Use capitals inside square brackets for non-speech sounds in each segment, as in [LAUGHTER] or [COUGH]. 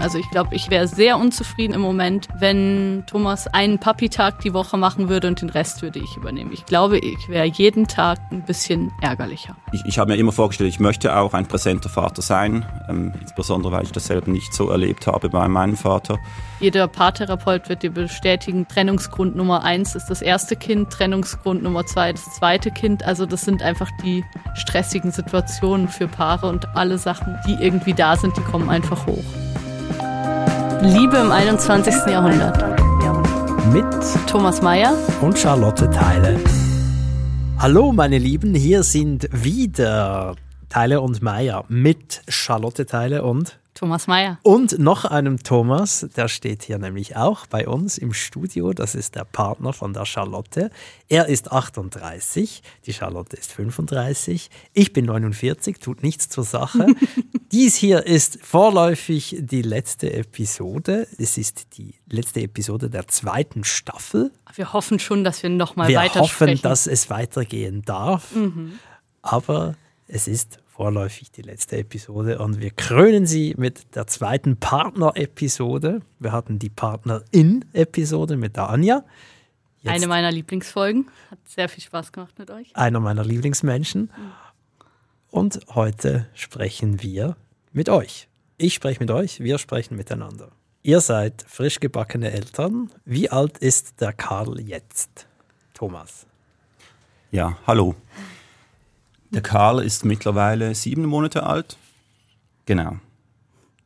Also ich glaube, ich wäre sehr unzufrieden im Moment, wenn Thomas einen Papi-Tag die Woche machen würde und den Rest würde ich übernehmen. Ich glaube, ich wäre jeden Tag ein bisschen ärgerlicher. Ich, ich habe mir immer vorgestellt, ich möchte auch ein präsenter Vater sein, ähm, insbesondere weil ich das selber nicht so erlebt habe bei meinem Vater. Jeder Paartherapeut wird dir bestätigen, Trennungsgrund Nummer eins ist das erste Kind, Trennungsgrund Nummer zwei das zweite Kind. Also das sind einfach die stressigen Situationen für Paare und alle Sachen, die irgendwie da sind, die kommen einfach hoch. Liebe im 21. Jahrhundert. Mit Thomas Mayer und Charlotte Teile. Hallo meine Lieben, hier sind wieder Teile und Meier mit Charlotte Teile und Thomas Mayer. Und noch einem Thomas, der steht hier nämlich auch bei uns im Studio. Das ist der Partner von der Charlotte. Er ist 38, die Charlotte ist 35. Ich bin 49, tut nichts zur Sache. [LAUGHS] Dies hier ist vorläufig die letzte Episode. Es ist die letzte Episode der zweiten Staffel. Wir hoffen schon, dass wir nochmal weiter Wir hoffen, dass es weitergehen darf. Mhm. Aber es ist vorläufig die letzte Episode und wir krönen sie mit der zweiten Partner-Episode. Wir hatten die Partnerin-Episode mit der Anja. Jetzt Eine meiner Lieblingsfolgen. Hat sehr viel Spaß gemacht mit euch. Einer meiner Lieblingsmenschen. Und heute sprechen wir mit euch. Ich spreche mit euch, wir sprechen miteinander. Ihr seid frisch gebackene Eltern. Wie alt ist der Karl jetzt? Thomas. Ja, hallo. Der Karl ist mittlerweile sieben Monate alt. Genau.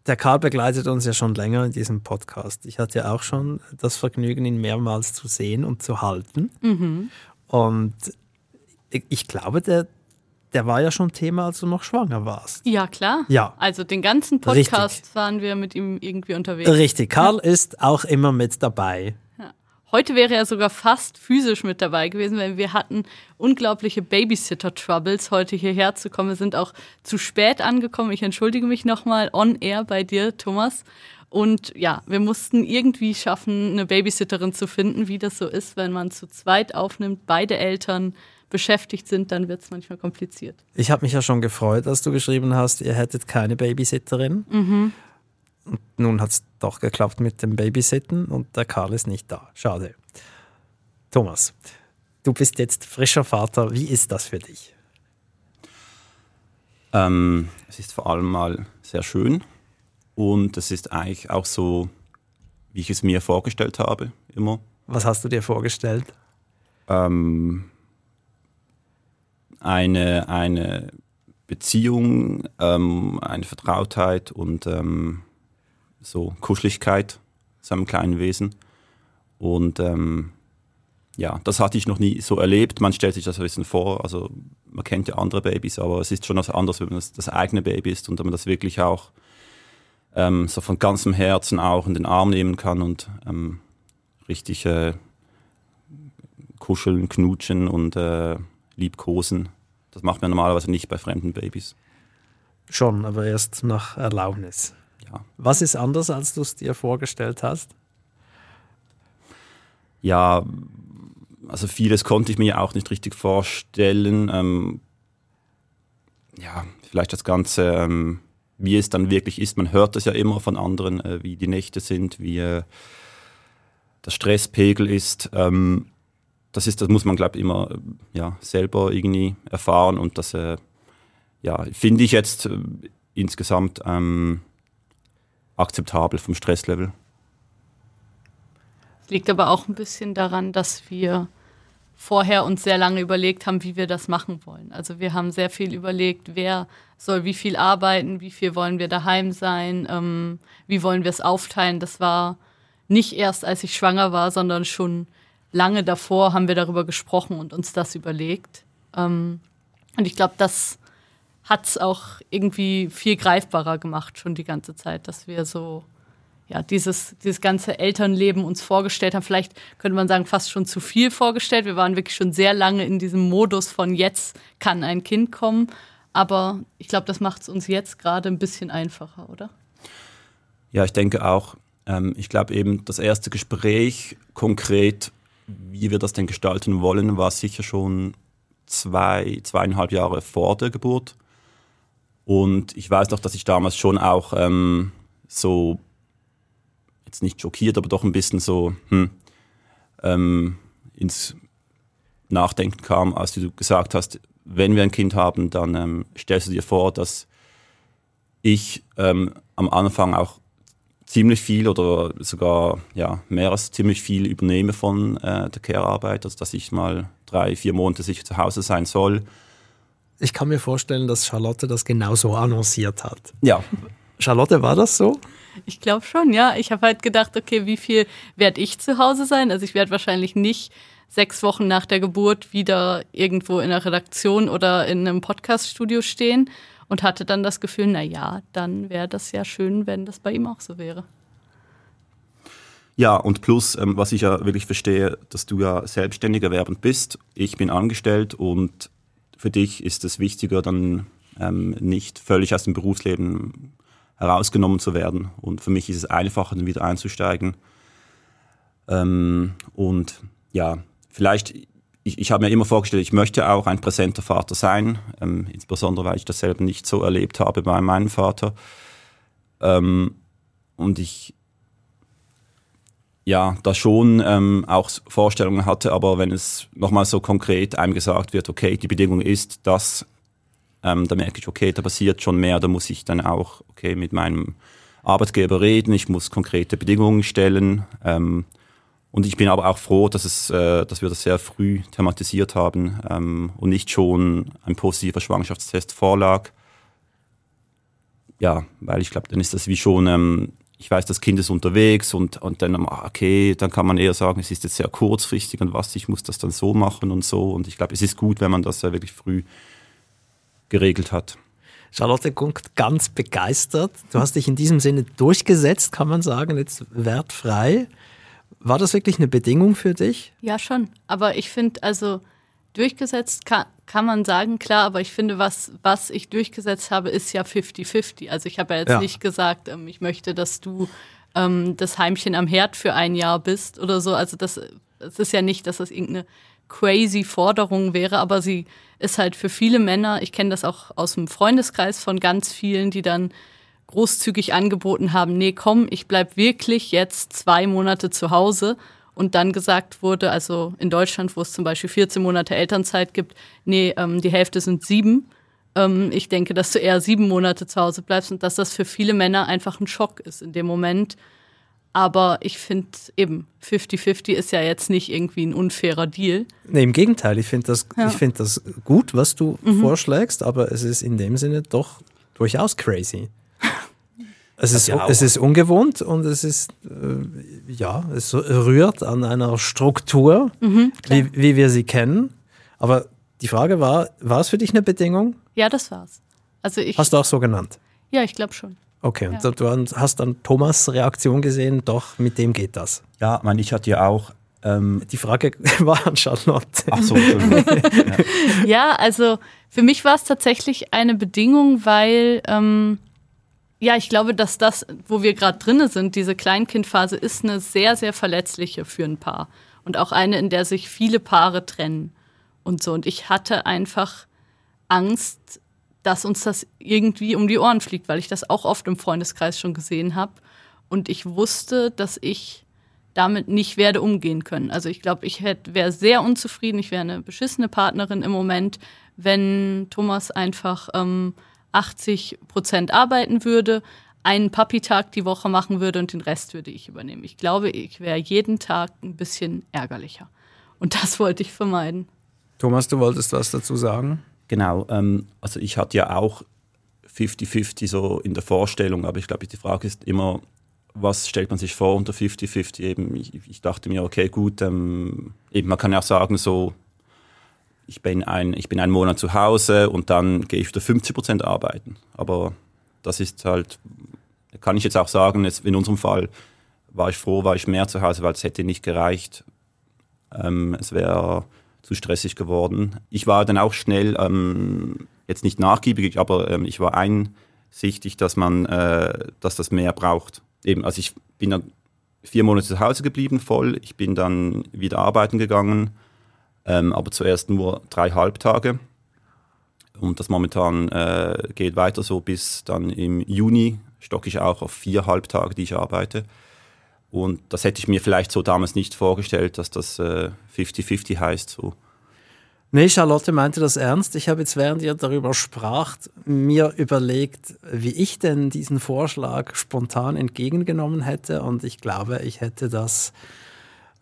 Der Karl begleitet uns ja schon länger in diesem Podcast. Ich hatte ja auch schon das Vergnügen, ihn mehrmals zu sehen und zu halten. Mhm. Und ich glaube, der, der war ja schon Thema, als du noch schwanger warst. Ja, klar. Ja. Also den ganzen Podcast Richtig. waren wir mit ihm irgendwie unterwegs. Richtig. Karl ist auch immer mit dabei. Heute wäre er sogar fast physisch mit dabei gewesen, weil wir hatten unglaubliche Babysitter-Troubles, heute hierher zu kommen. Wir sind auch zu spät angekommen. Ich entschuldige mich nochmal on air bei dir, Thomas. Und ja, wir mussten irgendwie schaffen, eine Babysitterin zu finden, wie das so ist, wenn man zu zweit aufnimmt, beide Eltern beschäftigt sind, dann wird es manchmal kompliziert. Ich habe mich ja schon gefreut, dass du geschrieben hast, ihr hättet keine Babysitterin. Mhm. Und nun hat es doch geklappt mit dem Babysitten und der Karl ist nicht da. Schade. Thomas, du bist jetzt frischer Vater. Wie ist das für dich? Ähm, es ist vor allem mal sehr schön und es ist eigentlich auch so, wie ich es mir vorgestellt habe, immer. Was hast du dir vorgestellt? Ähm, eine, eine Beziehung, ähm, eine Vertrautheit und ähm, so Kuscheligkeit seinem kleinen Wesen. Und ähm, ja, das hatte ich noch nie so erlebt. Man stellt sich das ein bisschen vor, also man kennt ja andere Babys, aber es ist schon was anderes, wenn man das, das eigene Baby ist und wenn man das wirklich auch ähm, so von ganzem Herzen auch in den Arm nehmen kann und ähm, richtig äh, kuscheln, knutschen und äh, liebkosen. Das macht man normalerweise nicht bei fremden Babys. Schon, aber erst nach Erlaubnis ja. Was ist anders, als du es dir vorgestellt hast? Ja, also vieles konnte ich mir auch nicht richtig vorstellen. Ähm, ja, vielleicht das Ganze, ähm, wie es dann wirklich ist. Man hört es ja immer von anderen, äh, wie die Nächte sind, wie äh, der Stresspegel ist. Ähm, das ist, das muss man, glaube ich, immer äh, ja, selber irgendwie erfahren und das äh, ja, finde ich jetzt äh, insgesamt ähm, akzeptabel vom Stresslevel. Es liegt aber auch ein bisschen daran, dass wir vorher uns sehr lange überlegt haben, wie wir das machen wollen. Also wir haben sehr viel überlegt, wer soll wie viel arbeiten, wie viel wollen wir daheim sein, ähm, wie wollen wir es aufteilen. Das war nicht erst, als ich schwanger war, sondern schon lange davor haben wir darüber gesprochen und uns das überlegt. Ähm, und ich glaube, das hat es auch irgendwie viel greifbarer gemacht, schon die ganze Zeit, dass wir so ja, dieses, dieses ganze Elternleben uns vorgestellt haben. Vielleicht könnte man sagen, fast schon zu viel vorgestellt. Wir waren wirklich schon sehr lange in diesem Modus von jetzt kann ein Kind kommen. Aber ich glaube, das macht es uns jetzt gerade ein bisschen einfacher, oder? Ja, ich denke auch. Ähm, ich glaube eben, das erste Gespräch konkret, wie wir das denn gestalten wollen, war sicher schon zwei, zweieinhalb Jahre vor der Geburt. Und ich weiß noch, dass ich damals schon auch ähm, so jetzt nicht schockiert, aber doch ein bisschen so hm, ähm, ins Nachdenken kam, als du gesagt hast, wenn wir ein Kind haben, dann ähm, stellst du dir vor, dass ich ähm, am Anfang auch ziemlich viel oder sogar ja, mehr als ziemlich viel übernehme von äh, der Care-Arbeit, also dass ich mal drei, vier Monate sicher zu Hause sein soll. Ich kann mir vorstellen, dass Charlotte das genauso annonciert hat. Ja. Charlotte, war das so? Ich glaube schon, ja. Ich habe halt gedacht, okay, wie viel werde ich zu Hause sein? Also ich werde wahrscheinlich nicht sechs Wochen nach der Geburt wieder irgendwo in der Redaktion oder in einem Podcaststudio stehen und hatte dann das Gefühl, na ja, dann wäre das ja schön, wenn das bei ihm auch so wäre. Ja, und plus, ähm, was ich ja wirklich verstehe, dass du ja selbstständig erwerbend bist. Ich bin angestellt und für dich ist es wichtiger, dann ähm, nicht völlig aus dem Berufsleben herausgenommen zu werden. Und für mich ist es einfacher, dann wieder einzusteigen. Ähm, und ja, vielleicht, ich, ich habe mir immer vorgestellt, ich möchte auch ein präsenter Vater sein, ähm, insbesondere weil ich das selber nicht so erlebt habe bei meinem Vater. Ähm, und ich ja, da schon ähm, auch Vorstellungen hatte, aber wenn es nochmal so konkret einem gesagt wird, okay, die Bedingung ist, dass, ähm, da merke ich, okay, da passiert schon mehr, da muss ich dann auch, okay, mit meinem Arbeitgeber reden, ich muss konkrete Bedingungen stellen. Ähm, und ich bin aber auch froh, dass, es, äh, dass wir das sehr früh thematisiert haben ähm, und nicht schon ein positiver Schwangerschaftstest vorlag. Ja, weil ich glaube, dann ist das wie schon ähm, ich weiß, das Kind ist unterwegs und, und dann, ah, okay, dann kann man eher sagen, es ist jetzt sehr kurzfristig und was, ich muss das dann so machen und so. Und ich glaube, es ist gut, wenn man das ja wirklich früh geregelt hat. Charlotte guckt ganz begeistert. Du hast dich in diesem Sinne durchgesetzt, kann man sagen, jetzt wertfrei. War das wirklich eine Bedingung für dich? Ja, schon. Aber ich finde, also durchgesetzt kann, kann man sagen, klar, aber ich finde, was, was ich durchgesetzt habe, ist ja 50-50. Also ich habe ja jetzt ja. nicht gesagt, ähm, ich möchte, dass du ähm, das Heimchen am Herd für ein Jahr bist oder so. Also das, das ist ja nicht, dass das irgendeine crazy Forderung wäre, aber sie ist halt für viele Männer, ich kenne das auch aus dem Freundeskreis von ganz vielen, die dann großzügig angeboten haben, nee, komm, ich bleib wirklich jetzt zwei Monate zu Hause und dann gesagt wurde, also in Deutschland, wo es zum Beispiel 14 Monate Elternzeit gibt, nee, ähm, die Hälfte sind sieben. Ähm, ich denke, dass du eher sieben Monate zu Hause bleibst und dass das für viele Männer einfach ein Schock ist in dem Moment. Aber ich finde eben, 50-50 ist ja jetzt nicht irgendwie ein unfairer Deal. Nee, im Gegenteil, ich finde das, ja. find das gut, was du mhm. vorschlägst, aber es ist in dem Sinne doch durchaus crazy. Es ist, ja es ist ungewohnt und es ist, äh, ja, es rührt an einer Struktur, mhm, wie, wie wir sie kennen. Aber die Frage war, war es für dich eine Bedingung? Ja, das war's. Also ich, Hast du auch so genannt? Ja, ich glaube schon. Okay, ja. und du hast dann Thomas' Reaktion gesehen, doch, mit dem geht das. Ja, man, ich hatte ja auch. Ähm die Frage [LAUGHS] war an Charlotte. Ach so, ja. [LAUGHS] ja, also für mich war es tatsächlich eine Bedingung, weil ähm, ja, ich glaube, dass das, wo wir gerade drinne sind, diese Kleinkindphase, ist eine sehr, sehr verletzliche für ein Paar. Und auch eine, in der sich viele Paare trennen und so. Und ich hatte einfach Angst, dass uns das irgendwie um die Ohren fliegt, weil ich das auch oft im Freundeskreis schon gesehen habe. Und ich wusste, dass ich damit nicht werde umgehen können. Also ich glaube, ich wäre sehr unzufrieden, ich wäre eine beschissene Partnerin im Moment, wenn Thomas einfach ähm, 80 Prozent arbeiten würde, einen Papi-Tag die Woche machen würde und den Rest würde ich übernehmen. Ich glaube, ich wäre jeden Tag ein bisschen ärgerlicher. Und das [LAUGHS] wollte ich vermeiden. Thomas, du wolltest was dazu sagen? Genau, ähm, also ich hatte ja auch 50-50 so in der Vorstellung, aber ich glaube, die Frage ist immer, was stellt man sich vor unter 50-50? Eben, ich, ich, dachte mir, okay, gut, ähm, eben man kann ja auch sagen, so ich bin, ein, ich bin einen Monat zu Hause und dann gehe ich wieder 50 Prozent arbeiten. Aber das ist halt, kann ich jetzt auch sagen, jetzt in unserem Fall war ich froh, war ich mehr zu Hause, weil es hätte nicht gereicht. Ähm, es wäre zu stressig geworden. Ich war dann auch schnell, ähm, jetzt nicht nachgiebig, aber ähm, ich war einsichtig, dass man, äh, dass das mehr braucht. Eben, also ich bin dann vier Monate zu Hause geblieben, voll. Ich bin dann wieder arbeiten gegangen ähm, aber zuerst nur drei Halbtage. Und das momentan äh, geht weiter so bis dann im Juni stocke ich auch auf vier Halbtage, die ich arbeite. Und das hätte ich mir vielleicht so damals nicht vorgestellt, dass das 50-50 äh, heißt. So. Nee, Charlotte meinte das ernst. Ich habe jetzt, während ihr darüber spracht, mir überlegt, wie ich denn diesen Vorschlag spontan entgegengenommen hätte. Und ich glaube, ich hätte das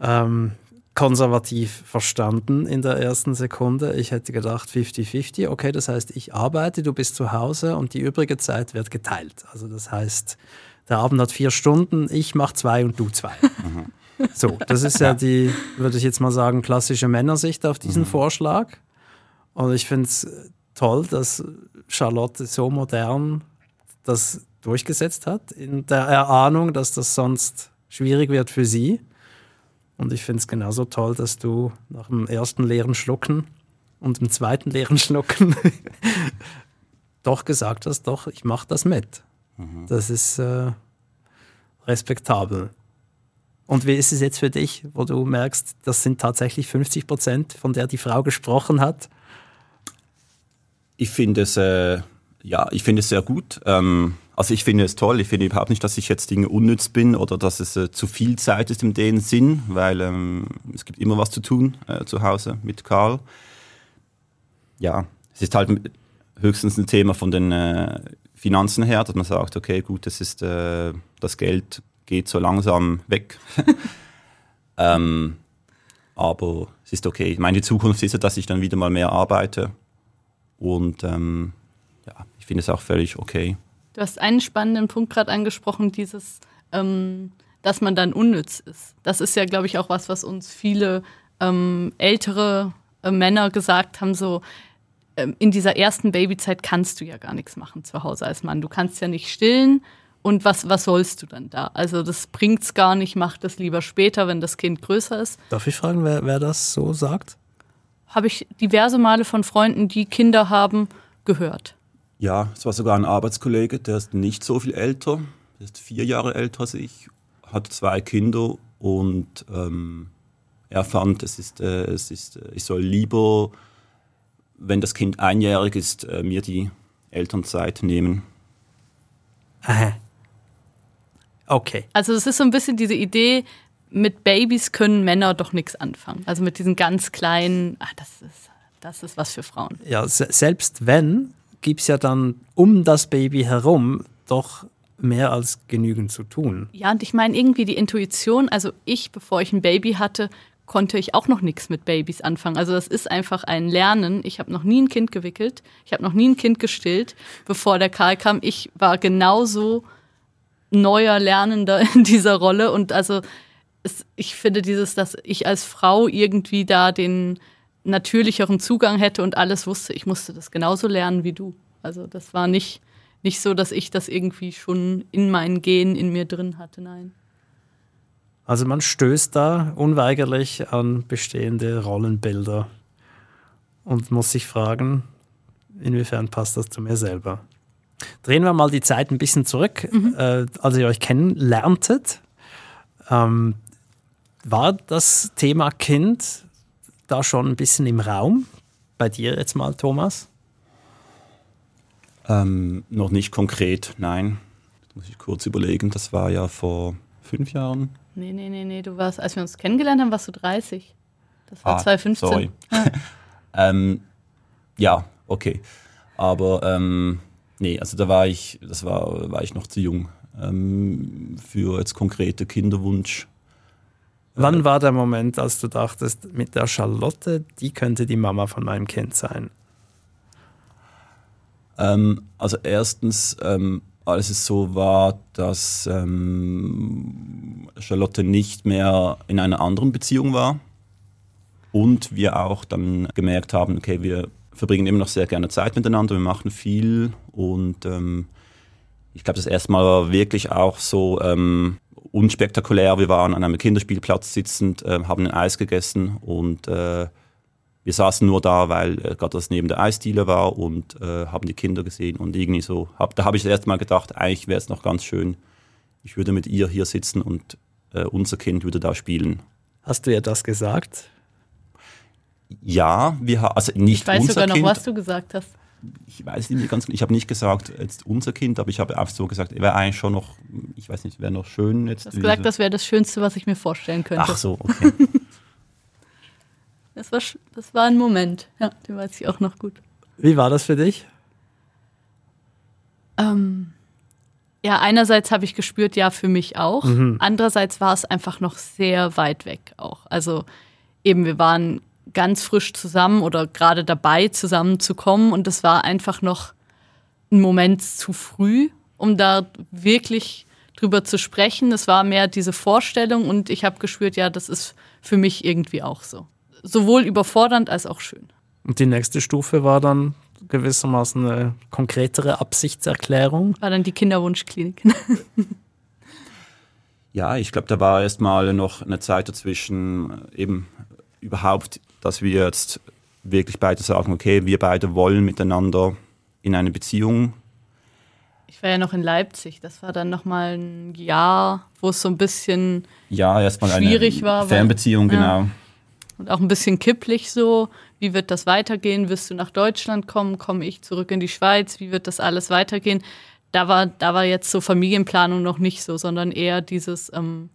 ähm, konservativ verstanden in der ersten Sekunde. Ich hätte gedacht 50-50, okay, das heißt, ich arbeite, du bist zu Hause und die übrige Zeit wird geteilt. Also das heißt, der Abend hat vier Stunden, ich mache zwei und du zwei. Mhm. So, das ist ja die, würde ich jetzt mal sagen, klassische Männersicht auf diesen mhm. Vorschlag. Und ich finde es toll, dass Charlotte so modern das durchgesetzt hat, in der Erahnung, dass das sonst schwierig wird für sie. Und ich finde es genauso toll, dass du nach dem ersten leeren Schlucken und dem zweiten leeren Schlucken [LAUGHS] doch gesagt hast, doch, ich mache das mit. Mhm. Das ist äh, respektabel. Und wie ist es jetzt für dich, wo du merkst, das sind tatsächlich 50 Prozent, von der die Frau gesprochen hat? Ich finde es, äh, ja, ich finde es sehr gut. Ähm, also ich finde es toll. Ich finde überhaupt nicht, dass ich jetzt Dinge unnütz bin oder dass es äh, zu viel Zeit ist in dem Sinn, weil ähm, es gibt immer was zu tun äh, zu Hause mit Karl. Ja, es ist halt höchstens ein Thema von den äh, Finanzen her, dass man sagt, okay, gut, das ist äh, das Geld geht so langsam weg. [LAUGHS] ähm, aber es ist okay. Meine, Zukunft ist ja, dass ich dann wieder mal mehr arbeite. Und ähm, ja, ich finde es auch völlig okay. Du hast einen spannenden Punkt gerade angesprochen, dieses, ähm, dass man dann unnütz ist. Das ist ja, glaube ich, auch was, was uns viele ähm, ältere äh, Männer gesagt haben, so, ähm, in dieser ersten Babyzeit kannst du ja gar nichts machen zu Hause als Mann. Du kannst ja nicht stillen, und was, was sollst du dann da? Also das bringt's gar nicht, mach das lieber später, wenn das Kind größer ist. Darf ich fragen, wer, wer das so sagt? Habe ich diverse Male von Freunden, die Kinder haben, gehört. Ja, es war sogar ein Arbeitskollege, der ist nicht so viel älter, der ist vier Jahre älter als ich, hat zwei Kinder und ähm, er fand, es ist, äh, es ist, äh, ich soll lieber, wenn das Kind einjährig ist, äh, mir die Elternzeit nehmen. Aha. Okay. Also es ist so ein bisschen diese Idee, mit Babys können Männer doch nichts anfangen. Also mit diesen ganz kleinen, ach, das ist, das ist was für Frauen. Ja, selbst wenn, gibt es ja dann um das Baby herum doch mehr als genügend zu tun. Ja, und ich meine irgendwie die Intuition, also ich, bevor ich ein Baby hatte, konnte ich auch noch nichts mit Babys anfangen. Also das ist einfach ein Lernen. Ich habe noch nie ein Kind gewickelt, ich habe noch nie ein Kind gestillt, bevor der Karl kam. Ich war genauso neuer Lernender [LAUGHS] in dieser Rolle. Und also es, ich finde dieses, dass ich als Frau irgendwie da den natürlicheren Zugang hätte und alles wusste, ich musste das genauso lernen wie du. Also das war nicht, nicht so, dass ich das irgendwie schon in meinen Genen in mir drin hatte, nein. Also man stößt da unweigerlich an bestehende Rollenbilder und muss sich fragen, inwiefern passt das zu mir selber. Drehen wir mal die Zeit ein bisschen zurück, mhm. äh, als ihr euch kennenlerntet. Ähm, war das Thema Kind da schon ein bisschen im Raum? Bei dir jetzt mal, Thomas? Ähm, noch nicht konkret, nein. Das muss ich kurz überlegen. Das war ja vor fünf Jahren. Nee, nee, nee, nee. Du warst, als wir uns kennengelernt haben, warst du 30. Das war ah, 2015. Sorry. Ja. [LAUGHS] ähm, ja, okay. Aber ähm, Nee, also da war ich, das war, war ich noch zu jung ähm, für jetzt konkrete Kinderwunsch. Wann war der Moment, als du dachtest, mit der Charlotte, die könnte die Mama von meinem Kind sein? Ähm, also erstens, ähm, als es so war, dass ähm, Charlotte nicht mehr in einer anderen Beziehung war und wir auch dann gemerkt haben, okay, wir verbringen immer noch sehr gerne Zeit miteinander, wir machen viel und ähm, ich glaube, das erste Mal war wirklich auch so ähm, unspektakulär. Wir waren an einem Kinderspielplatz sitzend, äh, haben ein Eis gegessen und äh, wir saßen nur da, weil äh, gerade das neben der Eisdiele war und äh, haben die Kinder gesehen und irgendwie so, hab, da habe ich das erste Mal gedacht, eigentlich wäre es noch ganz schön, ich würde mit ihr hier sitzen und äh, unser Kind würde da spielen. Hast du ihr das gesagt? Ja, wir haben, also nicht Ich weiß unser sogar noch, kind. was du gesagt hast. Ich weiß nicht ganz, ich habe nicht gesagt, jetzt unser Kind, aber ich habe auch so gesagt, wäre eigentlich schon noch, ich weiß nicht, wäre noch schön jetzt. Du hast gesagt, das wäre das Schönste, was ich mir vorstellen könnte. Ach so, okay. [LAUGHS] das, war, das war ein Moment, ja, den weiß ich auch noch gut. Wie war das für dich? Ähm, ja, einerseits habe ich gespürt, ja, für mich auch. Mhm. Andererseits war es einfach noch sehr weit weg auch. Also eben, wir waren ganz frisch zusammen oder gerade dabei zusammenzukommen und es war einfach noch ein Moment zu früh, um da wirklich drüber zu sprechen. Es war mehr diese Vorstellung und ich habe gespürt, ja, das ist für mich irgendwie auch so. Sowohl überfordernd als auch schön. Und die nächste Stufe war dann gewissermaßen eine konkretere Absichtserklärung. War dann die Kinderwunschklinik. [LAUGHS] ja, ich glaube, da war erst mal noch eine Zeit dazwischen, eben überhaupt, dass wir jetzt wirklich beide sagen, okay, wir beide wollen miteinander in eine Beziehung. Ich war ja noch in Leipzig, das war dann nochmal ein Jahr, wo es so ein bisschen ja, erstmal schwierig eine war. Fernbeziehung, weil, genau. Ja. Und auch ein bisschen kipplich so. Wie wird das weitergehen? Wirst du nach Deutschland kommen? Komme ich zurück in die Schweiz? Wie wird das alles weitergehen? Da war, da war jetzt so Familienplanung noch nicht so, sondern eher dieses, ähm,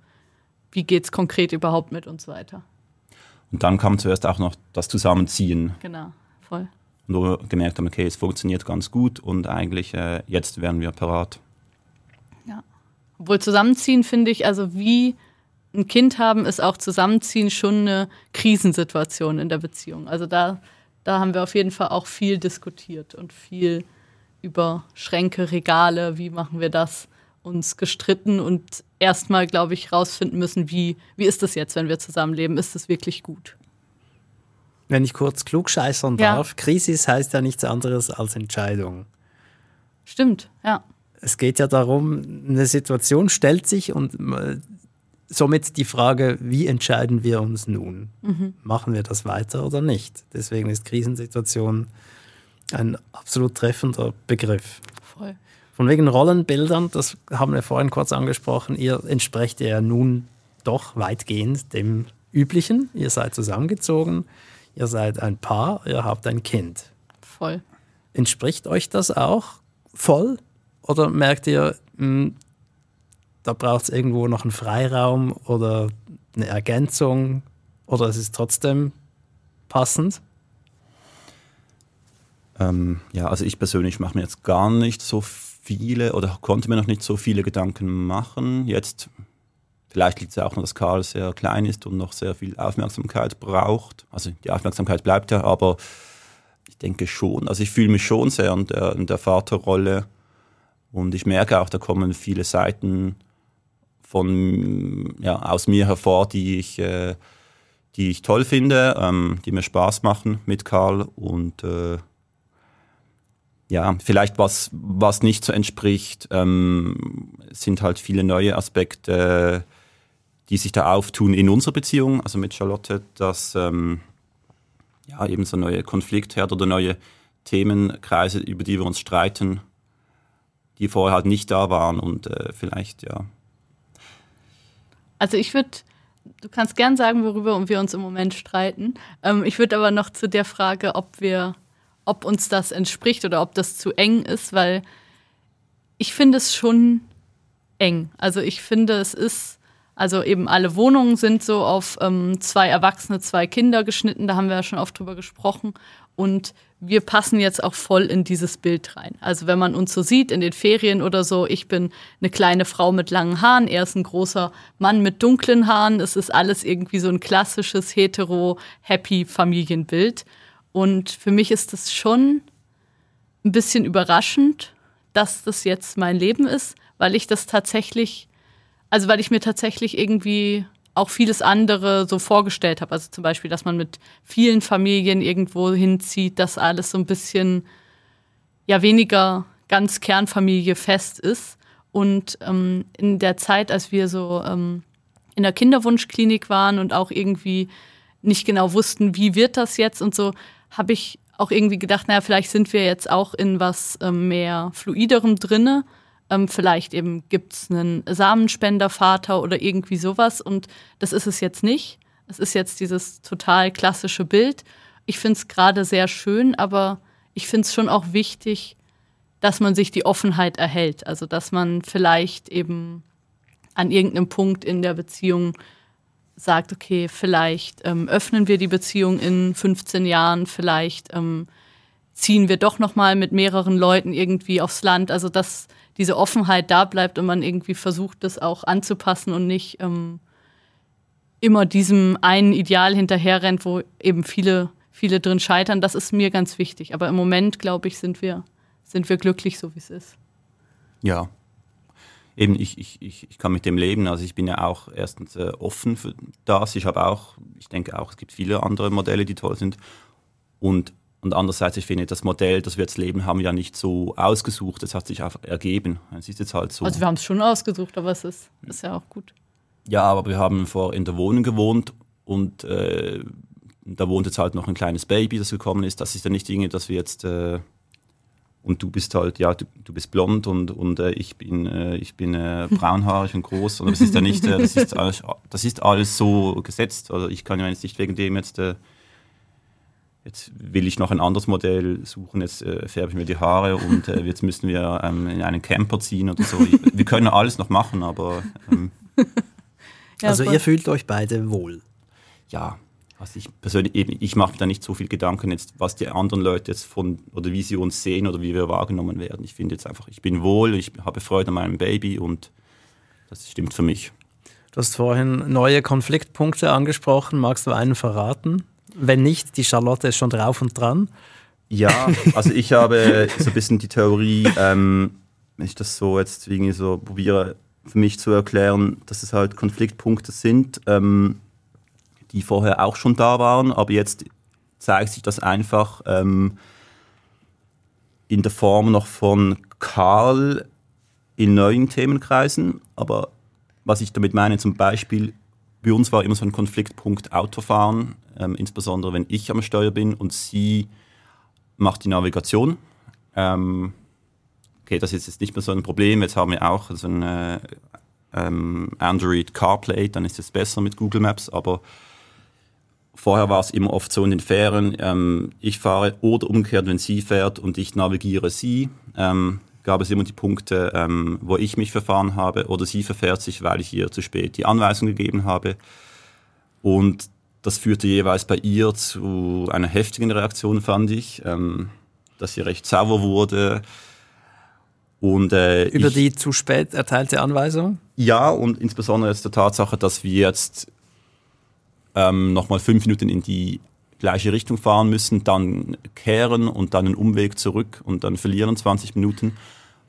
wie geht es konkret überhaupt mit uns weiter? Und dann kam zuerst auch noch das Zusammenziehen. Genau, voll. Und wo wir gemerkt haben, okay, es funktioniert ganz gut und eigentlich äh, jetzt wären wir parat. Ja. Obwohl Zusammenziehen finde ich, also wie ein Kind haben ist auch Zusammenziehen schon eine Krisensituation in der Beziehung. Also da, da haben wir auf jeden Fall auch viel diskutiert und viel über Schränke, Regale, wie machen wir das, uns gestritten und erstmal, glaube ich, rausfinden müssen, wie, wie ist das jetzt, wenn wir zusammenleben? Ist das wirklich gut? Wenn ich kurz klugscheißern ja. darf, Krisis heißt ja nichts anderes als Entscheidung. Stimmt, ja. Es geht ja darum, eine Situation stellt sich und somit die Frage, wie entscheiden wir uns nun? Mhm. Machen wir das weiter oder nicht? Deswegen ist Krisensituation ein absolut treffender Begriff. Von wegen Rollenbildern, das haben wir vorhin kurz angesprochen, ihr entsprecht ja nun doch weitgehend dem üblichen. Ihr seid zusammengezogen, ihr seid ein Paar, ihr habt ein Kind. Voll. Entspricht euch das auch voll? Oder merkt ihr, hm, da braucht es irgendwo noch einen Freiraum oder eine Ergänzung oder es ist trotzdem passend? Ähm, ja, also ich persönlich mache mir jetzt gar nicht so viele oder konnte mir noch nicht so viele Gedanken machen. Jetzt, vielleicht liegt es auch noch, dass Karl sehr klein ist und noch sehr viel Aufmerksamkeit braucht. Also die Aufmerksamkeit bleibt ja, aber ich denke schon, also ich fühle mich schon sehr in der, in der Vaterrolle und ich merke auch, da kommen viele Seiten von, ja, aus mir hervor, die ich, äh, die ich toll finde, ähm, die mir Spaß machen mit Karl und äh, ja, vielleicht was, was nicht so entspricht, ähm, sind halt viele neue Aspekte, die sich da auftun in unserer Beziehung, also mit Charlotte, dass ähm, ja eben so neue Konfliktherde oder neue Themenkreise, über die wir uns streiten, die vorher halt nicht da waren und äh, vielleicht ja also ich würde, du kannst gern sagen, worüber wir uns im Moment streiten. Ähm, ich würde aber noch zu der Frage, ob wir, ob uns das entspricht oder ob das zu eng ist, weil ich finde es schon eng. Also ich finde, es ist, also eben alle Wohnungen sind so auf ähm, zwei Erwachsene, zwei Kinder geschnitten, da haben wir ja schon oft drüber gesprochen. Und wir passen jetzt auch voll in dieses Bild rein. Also wenn man uns so sieht in den Ferien oder so, ich bin eine kleine Frau mit langen Haaren, er ist ein großer Mann mit dunklen Haaren. Es ist alles irgendwie so ein klassisches hetero-happy Familienbild. Und für mich ist das schon ein bisschen überraschend, dass das jetzt mein Leben ist, weil ich das tatsächlich, also weil ich mir tatsächlich irgendwie auch vieles andere so vorgestellt habe. Also zum Beispiel, dass man mit vielen Familien irgendwo hinzieht, dass alles so ein bisschen ja weniger ganz Kernfamilie fest ist. Und ähm, in der Zeit, als wir so ähm, in der Kinderwunschklinik waren und auch irgendwie nicht genau wussten, wie wird das jetzt und so, habe ich auch irgendwie gedacht, naja, vielleicht sind wir jetzt auch in was ähm, mehr Fluiderem drinne ähm, vielleicht eben gibt es einen Samenspendervater oder irgendwie sowas. Und das ist es jetzt nicht. Es ist jetzt dieses total klassische Bild. Ich finde es gerade sehr schön, aber ich finde es schon auch wichtig, dass man sich die Offenheit erhält. Also dass man vielleicht eben an irgendeinem Punkt in der Beziehung sagt, okay, vielleicht ähm, öffnen wir die Beziehung in 15 Jahren, vielleicht ähm, ziehen wir doch noch mal mit mehreren Leuten irgendwie aufs Land. Also dass diese Offenheit da bleibt und man irgendwie versucht, das auch anzupassen und nicht ähm, immer diesem einen Ideal hinterherrennt, wo eben viele viele drin scheitern. Das ist mir ganz wichtig. Aber im Moment glaube ich, sind wir sind wir glücklich, so wie es ist. Ja, eben, ich, ich, ich, ich kann mit dem leben. Also ich bin ja auch erstens äh, offen für das. Ich habe auch, ich denke auch, es gibt viele andere Modelle, die toll sind. Und, und andererseits, ich finde, das Modell, das wir jetzt leben, haben wir ja nicht so ausgesucht. Es hat sich einfach ergeben. Es ist jetzt halt so. Also wir haben es schon ausgesucht, aber es ist, ist ja auch gut. Ja, aber wir haben vor in der Wohnung gewohnt und äh, da wohnt jetzt halt noch ein kleines Baby, das gekommen ist. Das ist ja nicht Dinge, dass wir jetzt äh, und du bist halt, ja, du, du bist blond und, und äh, ich bin, äh, ich bin äh, [LAUGHS] braunhaarig und groß. Und das ist ja nicht, äh, das, ist alles, das ist alles so gesetzt. Also ich kann ja jetzt nicht wegen dem jetzt, äh, jetzt will ich noch ein anderes Modell suchen, jetzt äh, färbe ich mir die Haare und äh, jetzt müssen wir ähm, in einen Camper ziehen oder so. wir können alles noch machen, aber. Ähm, [LAUGHS] ja, also ihr fühlt euch beide wohl. Ja, also ich persönlich eben, ich mache mir da nicht so viel Gedanken jetzt, was die anderen Leute jetzt von oder wie sie uns sehen oder wie wir wahrgenommen werden. Ich finde jetzt einfach, ich bin wohl, ich habe Freude an meinem Baby und das stimmt für mich. Du hast vorhin neue Konfliktpunkte angesprochen. Magst du einen verraten? Wenn nicht, die Charlotte ist schon drauf und dran. Ja, also ich habe so ein bisschen die Theorie, ähm, wenn ich das so jetzt irgendwie so probiere für mich zu erklären, dass es halt Konfliktpunkte sind. Ähm, die vorher auch schon da waren, aber jetzt zeigt sich das einfach ähm, in der Form noch von Karl in neuen Themenkreisen. Aber was ich damit meine, zum Beispiel, bei uns war immer so ein Konfliktpunkt Autofahren, ähm, insbesondere wenn ich am Steuer bin und sie macht die Navigation. Ähm, okay, das ist jetzt nicht mehr so ein Problem. Jetzt haben wir auch so ein äh, Android CarPlay, dann ist es besser mit Google Maps, aber Vorher war es immer oft so in den Fähren, ähm, ich fahre oder umgekehrt, wenn sie fährt und ich navigiere sie, ähm, gab es immer die Punkte, ähm, wo ich mich verfahren habe oder sie verfährt sich, weil ich ihr zu spät die Anweisung gegeben habe. Und das führte jeweils bei ihr zu einer heftigen Reaktion, fand ich, ähm, dass sie recht sauer wurde. Und, äh, Über ich, die zu spät erteilte Anweisung? Ja, und insbesondere jetzt der Tatsache, dass wir jetzt ähm, nochmal fünf Minuten in die gleiche Richtung fahren müssen, dann kehren und dann einen Umweg zurück und dann verlieren 20 Minuten,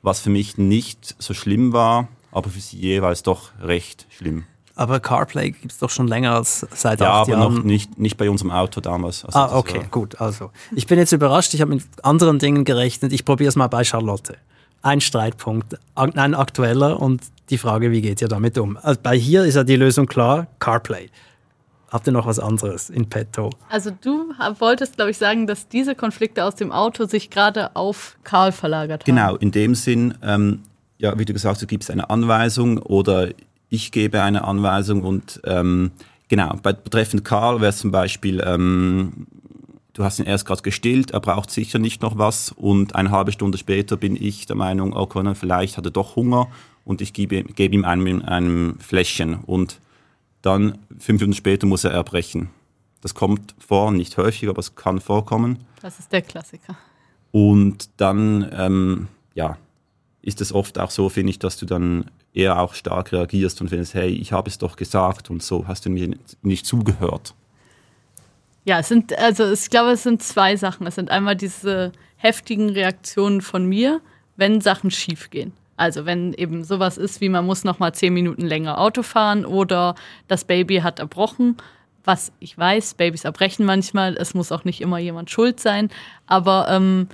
was für mich nicht so schlimm war, aber für sie jeweils doch recht schlimm. Aber CarPlay gibt es doch schon länger als seit ja, acht Jahren. Ja, aber noch nicht, nicht bei unserem Auto damals. Also ah, okay, gut. Also ich bin jetzt überrascht. Ich habe mit anderen Dingen gerechnet. Ich probiere es mal bei Charlotte. Ein Streitpunkt, ein aktueller und die Frage, wie geht ihr damit um? Also bei hier ist ja die Lösung klar, CarPlay. Habt ihr noch was anderes in petto? Also du wolltest, glaube ich, sagen, dass diese Konflikte aus dem Auto sich gerade auf Karl verlagert haben. Genau, in dem Sinn, ähm, ja, wie du gesagt hast, du gibst eine Anweisung oder ich gebe eine Anweisung und ähm, genau, bei, betreffend Karl wäre es zum Beispiel, ähm, du hast ihn erst gerade gestillt, er braucht sicher nicht noch was und eine halbe Stunde später bin ich der Meinung, okay, oh, vielleicht hat er doch Hunger und ich gebe, gebe ihm ein, ein Fläschchen und dann fünf Minuten später muss er erbrechen. Das kommt vor, nicht häufig, aber es kann vorkommen. Das ist der Klassiker. Und dann, ähm, ja, ist es oft auch so, finde ich, dass du dann eher auch stark reagierst und findest, hey, ich habe es doch gesagt und so hast du mir nicht zugehört. Ja, es sind, also ich glaube, es sind zwei Sachen. Es sind einmal diese heftigen Reaktionen von mir, wenn Sachen schief gehen. Also wenn eben sowas ist wie man muss noch mal zehn Minuten länger Auto fahren oder das Baby hat erbrochen, was ich weiß, Babys erbrechen manchmal, es muss auch nicht immer jemand schuld sein, aber ähm,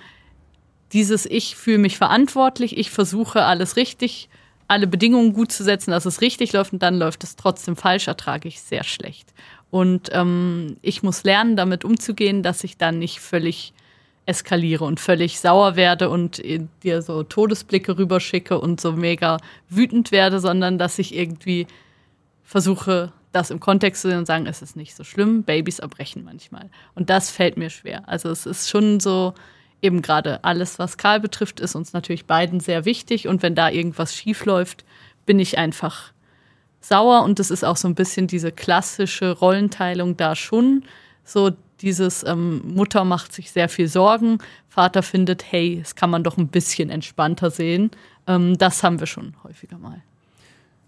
dieses Ich fühle mich verantwortlich, ich versuche alles richtig, alle Bedingungen gut zu setzen, dass es richtig läuft und dann läuft es trotzdem falsch, ertrage ich sehr schlecht. Und ähm, ich muss lernen, damit umzugehen, dass ich dann nicht völlig eskaliere und völlig sauer werde und dir so Todesblicke rüberschicke und so mega wütend werde, sondern dass ich irgendwie versuche, das im Kontext zu sehen und sagen, es ist nicht so schlimm, Babys erbrechen manchmal. Und das fällt mir schwer. Also es ist schon so eben gerade alles, was Karl betrifft, ist uns natürlich beiden sehr wichtig. Und wenn da irgendwas schief läuft, bin ich einfach sauer. Und das ist auch so ein bisschen diese klassische Rollenteilung da schon. So dieses ähm, Mutter macht sich sehr viel Sorgen, Vater findet, hey, das kann man doch ein bisschen entspannter sehen. Ähm, das haben wir schon häufiger mal.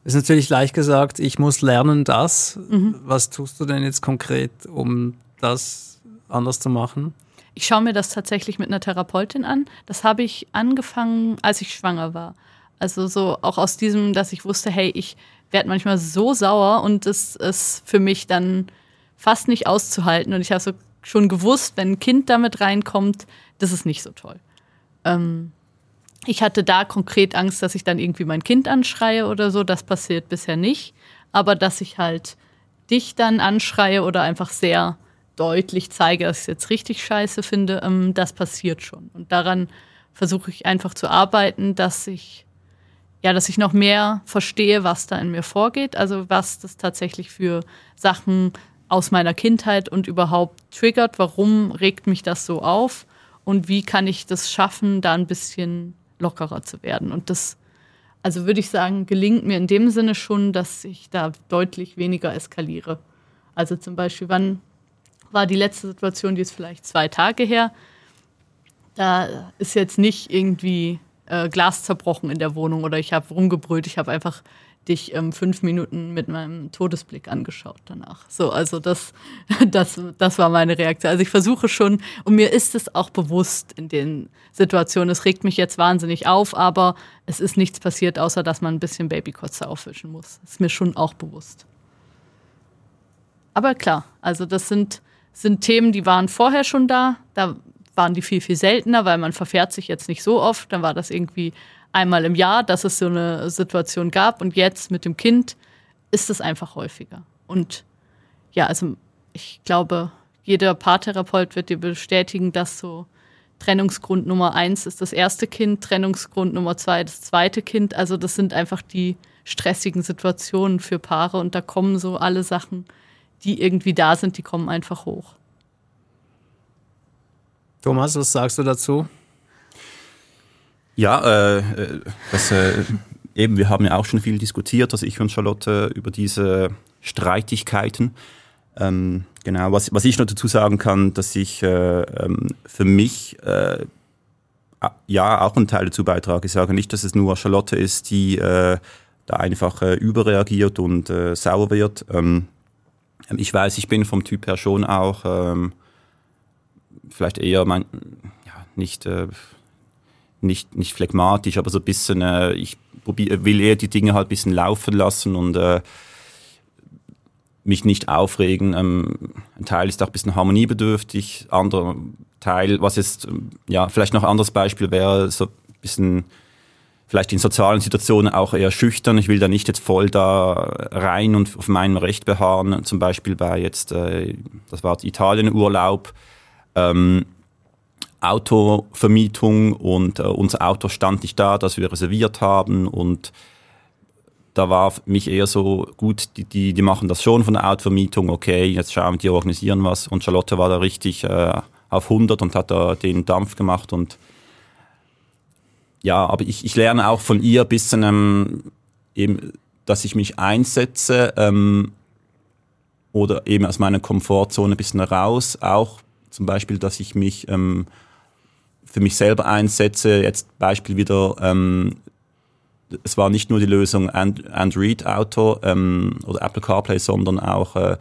Ist natürlich leicht gesagt, ich muss lernen das. Mhm. Was tust du denn jetzt konkret, um das anders zu machen? Ich schaue mir das tatsächlich mit einer Therapeutin an. Das habe ich angefangen, als ich schwanger war. Also so auch aus diesem, dass ich wusste, hey, ich werde manchmal so sauer und es ist für mich dann fast nicht auszuhalten. Und ich habe so schon gewusst, wenn ein Kind damit reinkommt, das ist nicht so toll. Ähm, ich hatte da konkret Angst, dass ich dann irgendwie mein Kind anschreie oder so. Das passiert bisher nicht. Aber dass ich halt dich dann anschreie oder einfach sehr deutlich zeige, dass ich es jetzt richtig scheiße finde, ähm, das passiert schon. Und daran versuche ich einfach zu arbeiten, dass ich ja, dass ich noch mehr verstehe, was da in mir vorgeht, also was das tatsächlich für Sachen aus meiner Kindheit und überhaupt triggert, warum regt mich das so auf und wie kann ich das schaffen, da ein bisschen lockerer zu werden. Und das, also würde ich sagen, gelingt mir in dem Sinne schon, dass ich da deutlich weniger eskaliere. Also zum Beispiel, wann war die letzte Situation, die ist vielleicht zwei Tage her. Da ist jetzt nicht irgendwie äh, Glas zerbrochen in der Wohnung oder ich habe rumgebrüllt. Ich habe einfach dich ähm, fünf Minuten mit meinem Todesblick angeschaut danach. So, also das, [LAUGHS] das, das war meine Reaktion. Also ich versuche schon, und mir ist es auch bewusst in den Situationen, es regt mich jetzt wahnsinnig auf, aber es ist nichts passiert, außer dass man ein bisschen Babykotze aufwischen muss. Ist mir schon auch bewusst. Aber klar, also das sind sind Themen, die waren vorher schon da. Da waren die viel, viel seltener, weil man verfährt sich jetzt nicht so oft. Dann war das irgendwie einmal im Jahr, dass es so eine Situation gab. Und jetzt mit dem Kind ist es einfach häufiger. Und ja, also ich glaube, jeder Paartherapeut wird dir bestätigen, dass so Trennungsgrund Nummer eins ist das erste Kind, Trennungsgrund Nummer zwei das zweite Kind. Also das sind einfach die stressigen Situationen für Paare und da kommen so alle Sachen die irgendwie da sind, die kommen einfach hoch. Thomas, was sagst du dazu? Ja, äh, das, äh, eben, wir haben ja auch schon viel diskutiert, also ich und Charlotte, über diese Streitigkeiten. Ähm, genau, was, was ich noch dazu sagen kann, dass ich äh, ähm, für mich äh, ja auch einen Teil dazu beitrage. Ich sage nicht, dass es nur Charlotte ist, die äh, da einfach äh, überreagiert und sauer wird. Ähm, ähm, ich weiß, ich bin vom Typ her schon auch ähm, vielleicht eher mein, ja, nicht, äh, nicht, nicht phlegmatisch, aber so ein bisschen, äh, ich probier, will eher die Dinge halt ein bisschen laufen lassen und äh, mich nicht aufregen. Ähm, ein Teil ist auch ein bisschen harmoniebedürftig, anderer Teil, was jetzt, ja, vielleicht noch ein anderes Beispiel wäre, so ein bisschen vielleicht in sozialen Situationen auch eher schüchtern. Ich will da nicht jetzt voll da rein und auf meinem Recht beharren. Zum Beispiel bei jetzt, äh, das war Italien-Urlaub, ähm, Autovermietung und äh, unser Auto stand nicht da, das wir reserviert haben und da war mich eher so, gut, die, die, die machen das schon von der Autovermietung, okay, jetzt schauen die organisieren was und Charlotte war da richtig äh, auf 100 und hat da den Dampf gemacht und ja, aber ich, ich lerne auch von ihr ein bisschen, ähm, eben, dass ich mich einsetze ähm, oder eben aus meiner Komfortzone ein bisschen raus. Auch zum Beispiel, dass ich mich ähm, für mich selber einsetze. Jetzt Beispiel wieder, ähm, es war nicht nur die Lösung And Android Auto ähm, oder Apple CarPlay, sondern auch, äh,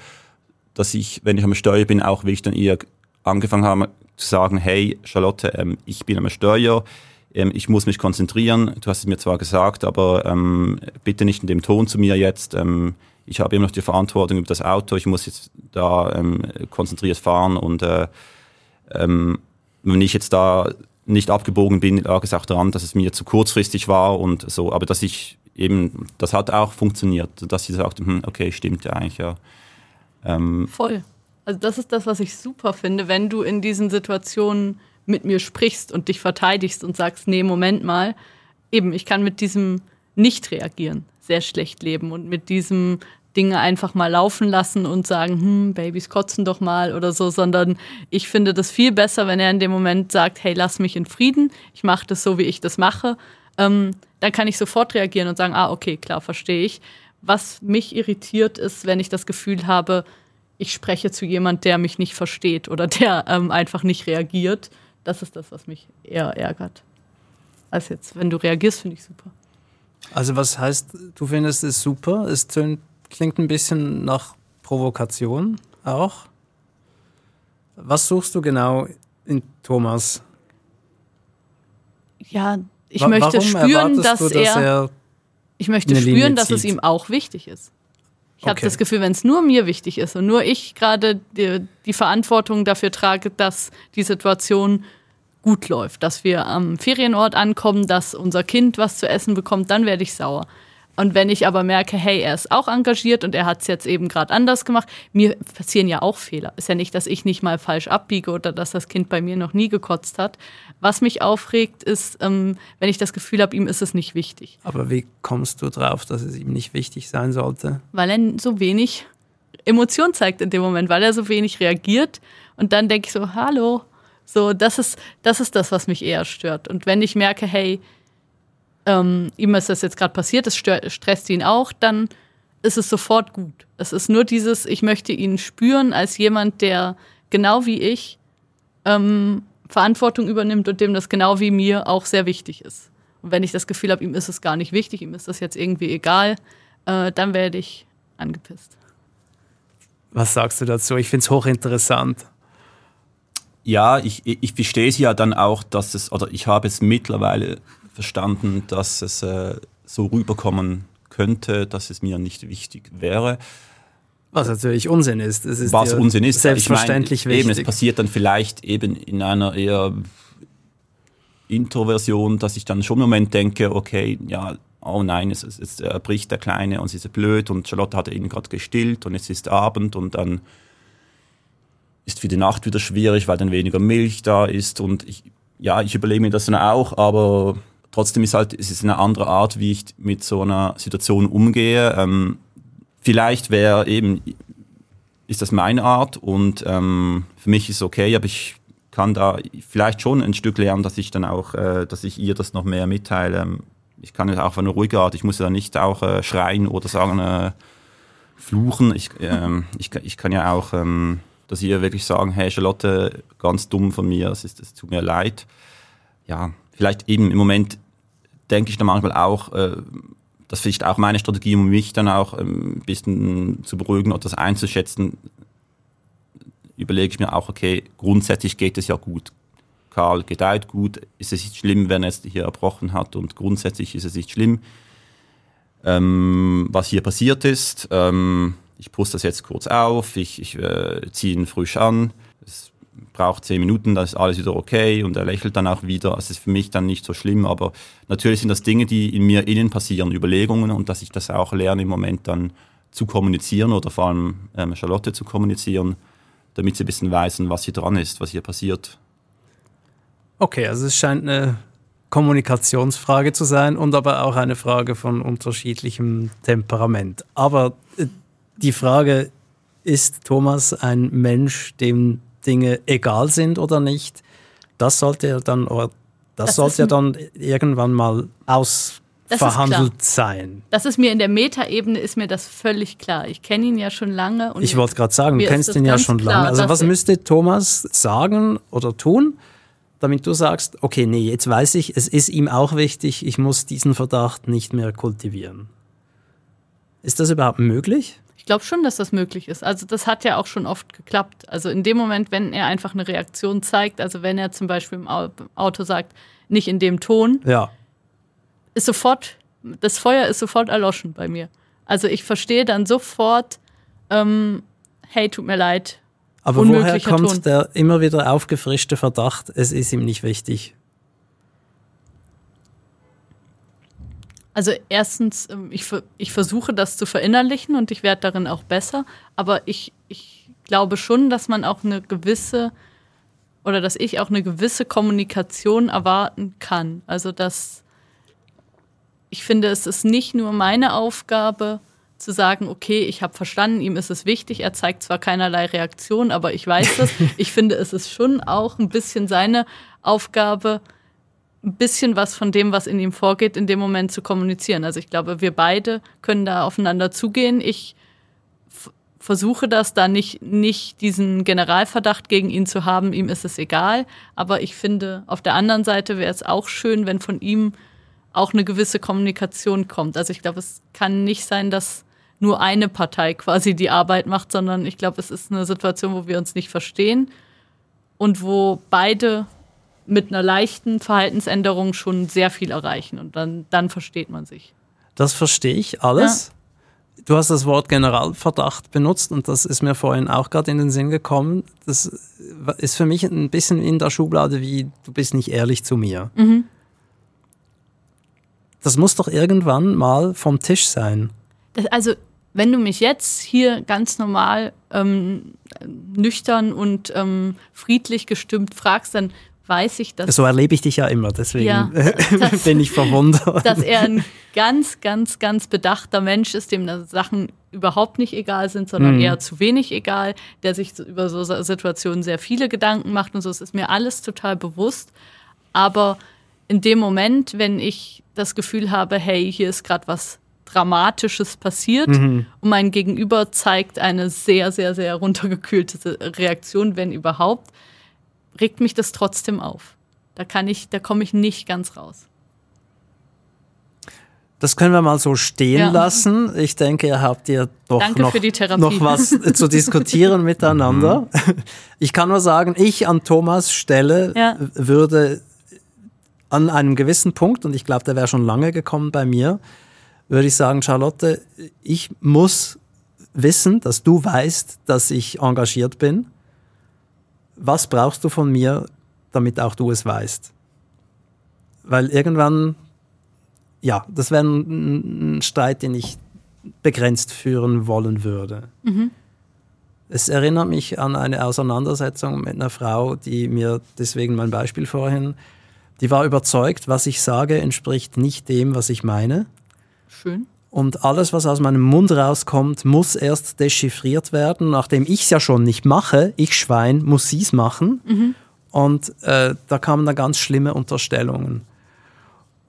dass ich, wenn ich am Steuer bin, auch wirklich dann ihr angefangen habe zu sagen, hey Charlotte, ähm, ich bin am Steuer, ähm, ich muss mich konzentrieren. Du hast es mir zwar gesagt, aber ähm, bitte nicht in dem Ton zu mir jetzt. Ähm, ich habe immer noch die Verantwortung über das Auto. Ich muss jetzt da ähm, konzentriert fahren und äh, ähm, wenn ich jetzt da nicht abgebogen bin, lag es auch daran, dass es mir zu kurzfristig war und so. Aber dass ich eben, das hat auch funktioniert, dass sie sagte, hm, okay, stimmt ja eigentlich, ja. Ähm, Voll. Also das ist das, was ich super finde, wenn du in diesen Situationen mit mir sprichst und dich verteidigst und sagst, nee, Moment mal, eben, ich kann mit diesem nicht reagieren sehr schlecht leben und mit diesem Dinge einfach mal laufen lassen und sagen, hm, Babys kotzen doch mal oder so, sondern ich finde das viel besser, wenn er in dem Moment sagt, hey, lass mich in Frieden, ich mache das so, wie ich das mache. Ähm, dann kann ich sofort reagieren und sagen, ah, okay, klar, verstehe ich. Was mich irritiert ist, wenn ich das Gefühl habe, ich spreche zu jemand, der mich nicht versteht oder der ähm, einfach nicht reagiert. Das ist das, was mich eher ärgert. Als jetzt, wenn du reagierst, finde ich super. Also was heißt, du findest es super? Es klingt ein bisschen nach Provokation auch. Was suchst du genau in Thomas? Ja, ich Wa möchte spüren, dass, du, dass er, er, Ich möchte spüren, dass es ihm auch wichtig ist. Ich okay. habe das Gefühl, wenn es nur mir wichtig ist und nur ich gerade die, die, Verantwortung dafür trage, dass die Situation gut läuft, dass wir am Ferienort ankommen, dass unser Kind was zu essen bekommt, dann werde ich sauer. Und wenn ich aber merke, hey, er ist auch engagiert und er hat es jetzt eben gerade anders gemacht, mir passieren ja auch Fehler. Ist ja nicht, dass ich nicht mal falsch abbiege oder dass das Kind bei mir noch nie gekotzt hat. Was mich aufregt, ist, ähm, wenn ich das Gefühl habe, ihm ist es nicht wichtig. Aber wie kommst du drauf, dass es ihm nicht wichtig sein sollte? Weil er so wenig Emotion zeigt in dem Moment, weil er so wenig reagiert. Und dann denke ich so, hallo. So, das ist, das ist das, was mich eher stört. Und wenn ich merke, hey, ähm, ihm ist das jetzt gerade passiert, es stresst ihn auch, dann ist es sofort gut. Es ist nur dieses, ich möchte ihn spüren als jemand, der genau wie ich ähm, Verantwortung übernimmt und dem das genau wie mir auch sehr wichtig ist. Und wenn ich das Gefühl habe, ihm ist es gar nicht wichtig, ihm ist das jetzt irgendwie egal, äh, dann werde ich angepisst. Was sagst du dazu? Ich finde es hochinteressant. Ja, ich, ich verstehe es ja dann auch, dass es, oder ich habe es mittlerweile verstanden, dass es äh, so rüberkommen könnte, dass es mir nicht wichtig wäre. Was natürlich Unsinn ist. ist Was Unsinn ist. Selbstverständlich ich mein, wichtig. Eben, es passiert dann vielleicht eben in einer eher Introversion, dass ich dann schon im Moment denke, okay, ja, oh nein, es, es, es bricht der Kleine und sie ist blöd und Charlotte hat ihn gerade gestillt und es ist Abend und dann ist für die Nacht wieder schwierig, weil dann weniger Milch da ist und ich, ja, ich überlege mir das dann auch, aber Trotzdem ist halt, es ist eine andere Art, wie ich mit so einer Situation umgehe. Ähm, vielleicht wäre eben, ist das meine Art und ähm, für mich ist es okay, aber ich kann da vielleicht schon ein Stück lernen, dass ich dann auch, äh, dass ich ihr das noch mehr mitteile. Ich kann ja auch auf eine ruhige Art, ich muss ja nicht auch äh, schreien oder sagen, äh, fluchen. Ich, ähm, ich, ich kann ja auch, ähm, dass ihr wirklich sagen, hey Charlotte, ganz dumm von mir, es, ist, es tut mir leid. Ja, vielleicht eben im Moment denke ich dann manchmal auch, äh, das ist vielleicht auch meine Strategie, um mich dann auch ähm, ein bisschen zu beruhigen oder das einzuschätzen, überlege ich mir auch, okay, grundsätzlich geht es ja gut. Karl gedeiht gut, ist es nicht schlimm, wenn er es hier erbrochen hat und grundsätzlich ist es nicht schlimm, ähm, was hier passiert ist. Ähm, ich puste das jetzt kurz auf, ich, ich äh, ziehe ihn frisch an, es braucht zehn Minuten, dann ist alles wieder okay und er lächelt dann auch wieder. Es ist für mich dann nicht so schlimm, aber natürlich sind das Dinge, die in mir innen passieren, Überlegungen und dass ich das auch lerne im Moment dann zu kommunizieren oder vor allem ähm, Charlotte zu kommunizieren, damit sie ein bisschen wissen, was hier dran ist, was hier passiert. Okay, also es scheint eine Kommunikationsfrage zu sein und aber auch eine Frage von unterschiedlichem Temperament. Aber äh, die Frage, ist Thomas ein Mensch, dem Dinge egal sind oder nicht, das sollte ja dann, oder das, das sollte ja dann irgendwann mal ausverhandelt sein. Das ist mir in der Metaebene ist mir das völlig klar. Ich kenne ihn ja schon lange. Und ich wollte gerade sagen, du kennst ihn ja schon klar, lange. Also was müsste Thomas sagen oder tun, damit du sagst, okay, nee, jetzt weiß ich, es ist ihm auch wichtig, ich muss diesen Verdacht nicht mehr kultivieren. Ist das überhaupt möglich? Ich glaube schon, dass das möglich ist. Also das hat ja auch schon oft geklappt. Also in dem Moment, wenn er einfach eine Reaktion zeigt, also wenn er zum Beispiel im Auto sagt, nicht in dem Ton, ja. ist sofort, das Feuer ist sofort erloschen bei mir. Also ich verstehe dann sofort, ähm, hey, tut mir leid. Aber woher kommt Ton. der immer wieder aufgefrischte Verdacht, es ist ihm nicht wichtig? Also erstens, ähm, ich, ich versuche das zu verinnerlichen und ich werde darin auch besser, aber ich, ich glaube schon, dass man auch eine gewisse oder dass ich auch eine gewisse Kommunikation erwarten kann. Also dass ich finde, es ist nicht nur meine Aufgabe, zu sagen, okay, ich habe verstanden, ihm ist es wichtig, er zeigt zwar keinerlei Reaktion, aber ich weiß das. [LAUGHS] ich finde, es ist schon auch ein bisschen seine Aufgabe, ein bisschen was von dem, was in ihm vorgeht, in dem Moment zu kommunizieren. Also ich glaube, wir beide können da aufeinander zugehen. Ich versuche das da nicht, nicht diesen Generalverdacht gegen ihn zu haben, ihm ist es egal. Aber ich finde, auf der anderen Seite wäre es auch schön, wenn von ihm auch eine gewisse Kommunikation kommt. Also ich glaube, es kann nicht sein, dass nur eine Partei quasi die Arbeit macht, sondern ich glaube, es ist eine Situation, wo wir uns nicht verstehen und wo beide mit einer leichten Verhaltensänderung schon sehr viel erreichen und dann, dann versteht man sich. Das verstehe ich alles. Ja. Du hast das Wort Generalverdacht benutzt und das ist mir vorhin auch gerade in den Sinn gekommen. Das ist für mich ein bisschen in der Schublade wie, du bist nicht ehrlich zu mir. Mhm. Das muss doch irgendwann mal vom Tisch sein. Das, also, wenn du mich jetzt hier ganz normal ähm, nüchtern und ähm, friedlich gestimmt fragst, dann weiß ich, dass. So erlebe ich dich ja immer, deswegen ja, [LAUGHS] dass, bin ich verwundert. Dass er ein ganz, ganz, ganz bedachter Mensch ist, dem Sachen überhaupt nicht egal sind, sondern mhm. eher zu wenig egal, der sich über so Situationen sehr viele Gedanken macht und so. Es ist mir alles total bewusst. Aber in dem Moment, wenn ich das Gefühl habe, hey, hier ist gerade was Dramatisches passiert mhm. und mein Gegenüber zeigt eine sehr, sehr, sehr runtergekühlte Reaktion, wenn überhaupt, regt mich das trotzdem auf. Da kann ich, da komme ich nicht ganz raus. Das können wir mal so stehen ja. lassen. Ich denke, ihr habt ihr doch noch, noch, was zu diskutieren [LAUGHS] miteinander. Mhm. Ich kann nur sagen, ich an Thomas Stelle ja. würde an einem gewissen Punkt, und ich glaube, der wäre schon lange gekommen bei mir, würde ich sagen, Charlotte, ich muss wissen, dass du weißt, dass ich engagiert bin was brauchst du von mir, damit auch du es weißt? Weil irgendwann, ja, das wäre ein, ein Streit, den ich begrenzt führen wollen würde. Mhm. Es erinnert mich an eine Auseinandersetzung mit einer Frau, die mir deswegen mein Beispiel vorhin, die war überzeugt, was ich sage, entspricht nicht dem, was ich meine. Schön. Und alles, was aus meinem Mund rauskommt, muss erst dechiffriert werden, nachdem ich es ja schon nicht mache. Ich Schwein muss sie es machen. Mhm. Und äh, da kamen dann ganz schlimme Unterstellungen.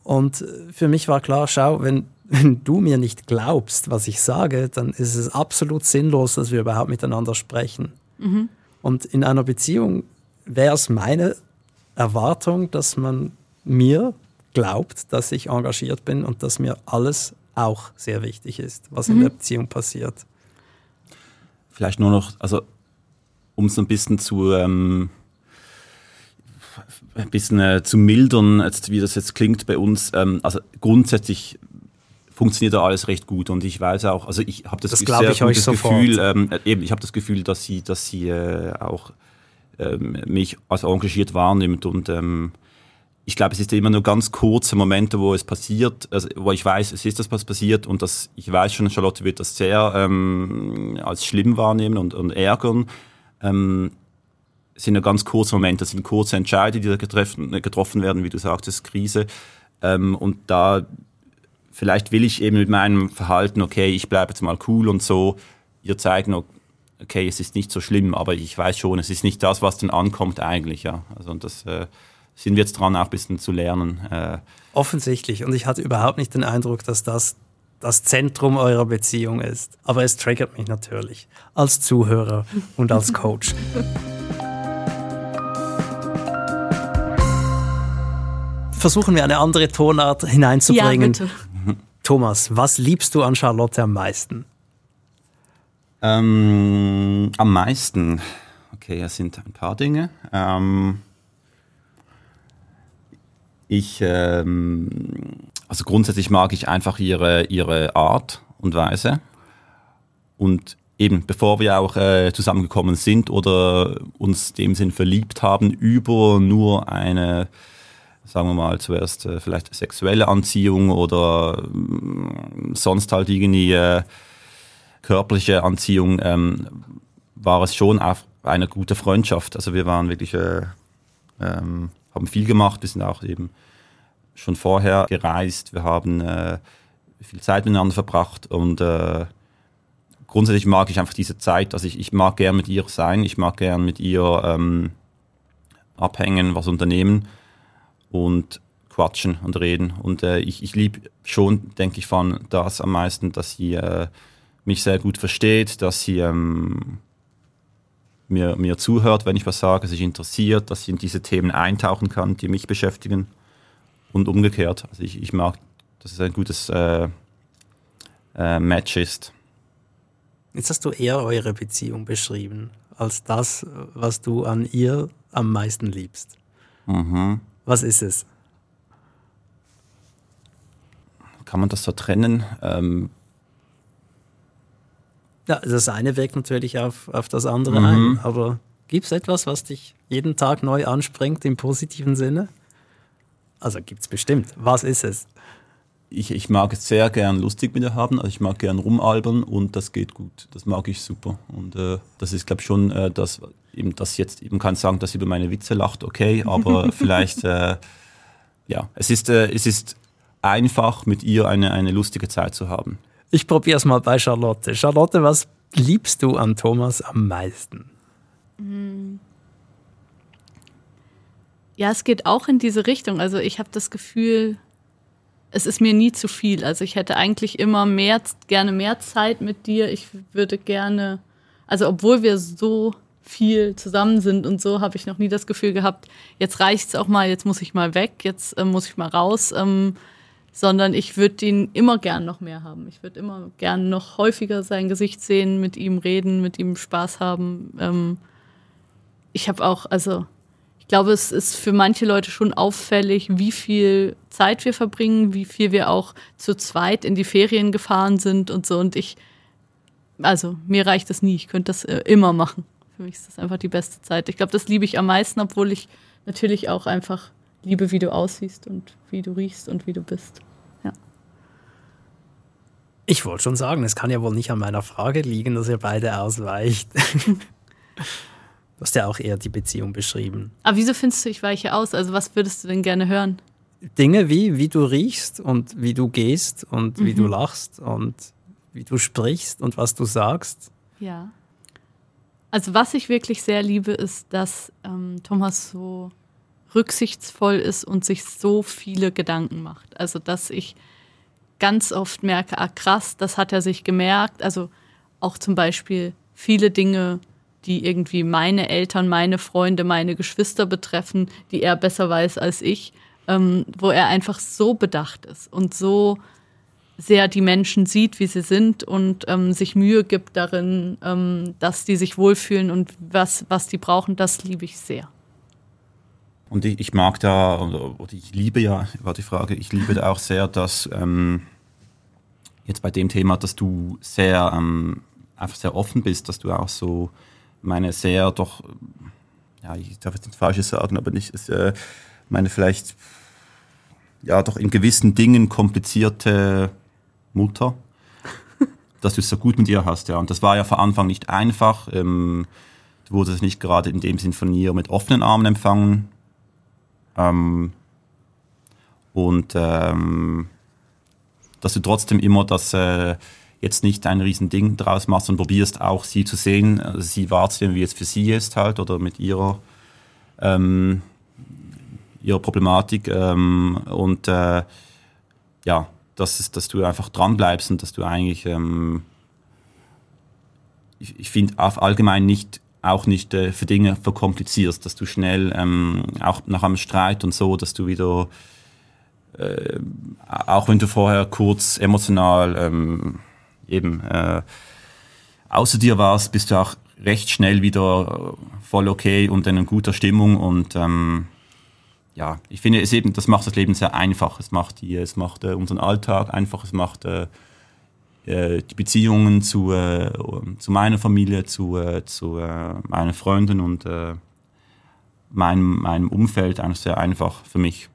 Und für mich war klar, schau, wenn, [LAUGHS] wenn du mir nicht glaubst, was ich sage, dann ist es absolut sinnlos, dass wir überhaupt miteinander sprechen. Mhm. Und in einer Beziehung wäre es meine Erwartung, dass man mir glaubt, dass ich engagiert bin und dass mir alles auch sehr wichtig ist, was mhm. in der Beziehung passiert. Vielleicht nur noch, also um es ein bisschen zu ähm, ein bisschen äh, zu mildern, jetzt, wie das jetzt klingt bei uns. Ähm, also grundsätzlich funktioniert da alles recht gut und ich weiß auch, also ich habe das, das sehr ich gutes Gefühl, ähm, äh, eben, ich habe das Gefühl, dass sie, dass sie äh, auch ähm, mich als engagiert wahrnimmt und ähm, ich glaube, es ist immer nur ganz kurze Momente, wo es passiert, also wo ich weiß, es ist das, was passiert und das, ich weiß schon, Charlotte wird das sehr ähm, als schlimm wahrnehmen und, und ärgern. Ähm, es sind nur ganz kurze Momente, es sind kurze Entscheidungen, die da getroffen, getroffen werden, wie du sagtest, Krise. Ähm, und da vielleicht will ich eben mit meinem Verhalten, okay, ich bleibe jetzt mal cool und so, ihr zeigen, okay, es ist nicht so schlimm, aber ich weiß schon, es ist nicht das, was dann ankommt eigentlich, ja. Also und das äh, sind wir jetzt dran, auch ein bisschen zu lernen. Äh. Offensichtlich. Und ich hatte überhaupt nicht den Eindruck, dass das das Zentrum eurer Beziehung ist. Aber es triggert mich natürlich als Zuhörer und als Coach. [LAUGHS] Versuchen wir eine andere Tonart hineinzubringen. Ja, bitte. Thomas, was liebst du an Charlotte am meisten? Ähm, am meisten. Okay, es sind ein paar Dinge. Ähm, ich, ähm, also grundsätzlich mag ich einfach ihre, ihre Art und Weise. Und eben, bevor wir auch äh, zusammengekommen sind oder uns dem Sinn verliebt haben, über nur eine, sagen wir mal, zuerst äh, vielleicht sexuelle Anziehung oder äh, sonst halt irgendwie äh, körperliche Anziehung, ähm, war es schon auch eine gute Freundschaft. Also wir waren wirklich äh, ähm, haben viel gemacht, wir sind auch eben schon vorher gereist, wir haben äh, viel Zeit miteinander verbracht und äh, grundsätzlich mag ich einfach diese Zeit. Also ich, ich mag gern mit ihr sein, ich mag gern mit ihr ähm, abhängen, was unternehmen und quatschen und reden. Und äh, ich, ich liebe schon, denke ich, von das am meisten, dass sie äh, mich sehr gut versteht, dass sie ähm, mir, mir zuhört, wenn ich was sage, sich interessiert, dass sie in diese Themen eintauchen kann, die mich beschäftigen und umgekehrt. Also ich, ich mag, dass es ein gutes äh, äh, Match ist. Jetzt hast du eher eure Beziehung beschrieben als das, was du an ihr am meisten liebst. Mhm. Was ist es? Kann man das so trennen? Ähm, ja, das eine wirkt natürlich auf, auf das andere Mhm. ein, aber gibt es etwas, was dich jeden Tag neu anspringt im positiven Sinne? Also gibt es bestimmt. Was ist es? ich, ich mag es sehr gern lustig mit ihr haben, also ich mag gern rumalbern und das geht gut. Das mag ich super. Und äh, das ist, glaube ich, schon äh, das, eben das jetzt, eben kann sagen, dass sie über meine Witze lacht, okay, aber [LAUGHS] vielleicht, äh, ja, es ist, äh, es ist einfach, mit ihr eine, eine lustige Zeit zu haben. Ich probiere es mal bei Charlotte. Charlotte, was liebst du an Thomas am meisten? Ja, es geht auch in diese Richtung. Also ich habe das Gefühl, es ist mir nie zu viel. Also ich hätte eigentlich immer mehr, gerne mehr Zeit mit dir. Ich würde gerne, also obwohl wir so viel zusammen sind und so, habe ich noch nie das Gefühl gehabt, jetzt reicht's auch mal, jetzt muss ich mal weg, jetzt äh, muss ich mal raus. Ähm, sondern ich würde ihn immer gern noch mehr haben. Ich würde immer gern noch häufiger sein Gesicht sehen, mit ihm reden, mit ihm Spaß haben. Ähm, ich habe auch, also ich glaube, es ist für manche Leute schon auffällig, wie viel Zeit wir verbringen, wie viel wir auch zu zweit in die Ferien gefahren sind und so. Und ich, also mir reicht das nie. Ich könnte das äh, immer machen. Für mich ist das einfach die beste Zeit. Ich glaube, das liebe ich am meisten, obwohl ich natürlich auch einfach liebe, wie du aussiehst und wie du riechst und wie du bist. Ja. Ich wollte schon sagen, es kann ja wohl nicht an meiner Frage liegen, dass ihr beide ausweicht. [LAUGHS] du hast ja auch eher die Beziehung beschrieben. Aber wieso findest du, ich weiche aus? Also was würdest du denn gerne hören? Dinge wie, wie du riechst und wie du gehst und wie du lachst und wie du sprichst und was du sagst. Ja. Also was ich wirklich sehr liebe, ist, dass ähm, Thomas so rücksichtsvoll ist und sich so viele Gedanken macht. Also dass ich ganz oft merke, ah krass, das hat er sich gemerkt. Also auch zum Beispiel viele Dinge, die irgendwie meine Eltern, meine Freunde, meine Geschwister betreffen, die er besser weiß als ich, ähm, wo er einfach so bedacht ist und so sehr die Menschen sieht, wie sie sind und ähm, sich Mühe gibt darin, ähm, dass die sich wohlfühlen und was, was die brauchen, das liebe ich sehr. Und ich, ich mag da, oder, oder ich liebe ja, war die Frage, ich liebe da auch sehr, dass ähm, jetzt bei dem Thema, dass du sehr, ähm, einfach sehr offen bist, dass du auch so meine sehr doch, ja, ich darf jetzt nichts Falsches sagen, aber nicht, ist, äh, meine vielleicht, ja, doch in gewissen Dingen komplizierte Mutter, [LAUGHS] dass du es so gut mit ihr hast, ja. Und das war ja von Anfang nicht einfach. Ähm, du wurdest nicht gerade in dem Sinn von ihr mit offenen Armen empfangen. Ähm, und ähm, dass du trotzdem immer das äh, jetzt nicht ein Riesending draus machst und probierst auch sie zu sehen, also sie wahrzunehmen, wie es für sie ist halt oder mit ihrer, ähm, ihrer Problematik. Ähm, und äh, ja, dass, es, dass du einfach dran bleibst und dass du eigentlich, ähm, ich, ich finde allgemein nicht auch nicht äh, für Dinge verkomplizierst, dass du schnell ähm, auch nach einem Streit und so, dass du wieder äh, auch wenn du vorher kurz emotional ähm, eben äh, außer dir warst, bist du auch recht schnell wieder voll okay und in guter Stimmung und ähm, ja, ich finde es eben, das macht das Leben sehr einfach. Es macht die, es macht äh, unseren Alltag einfach, es macht äh, äh, die Beziehungen zu, äh, zu meiner Familie, zu, äh, zu äh, meinen Freunden und äh, meinem, meinem Umfeld eigentlich sehr einfach für mich.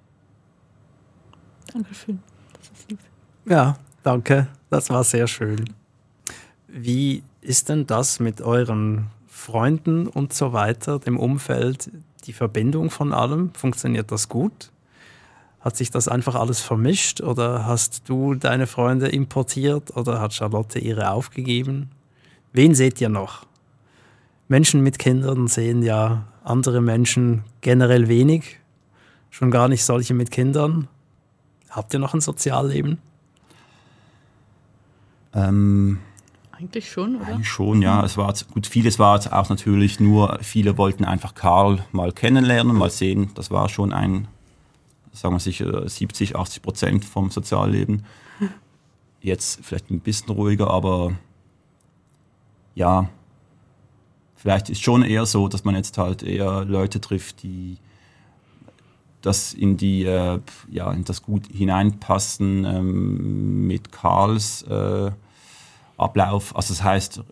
Dankeschön. Das ist lieb. Ja, danke. Das war sehr schön. Wie ist denn das mit euren Freunden und so weiter, dem Umfeld, die Verbindung von allem? Funktioniert das gut? Hat sich das einfach alles vermischt oder hast du deine Freunde importiert oder hat Charlotte ihre aufgegeben? Wen seht ihr noch? Menschen mit Kindern sehen ja andere Menschen generell wenig, schon gar nicht solche mit Kindern. Habt ihr noch ein Sozialleben? Ähm, Eigentlich schon, oder? Eigentlich schon, ja. Es war gut, vieles war jetzt auch natürlich nur, viele wollten einfach Karl mal kennenlernen, mal sehen. Das war schon ein, sagen wir sicher, 70, 80 Prozent vom Sozialleben. [LAUGHS] Jetzt vielleicht ein bisschen ruhiger, aber ja, vielleicht ist schon eher so, dass man jetzt halt eher Leute trifft, die das in die äh, ja in das gut hineinpassen ähm, mit Karls äh, Ablauf. Also das heißt,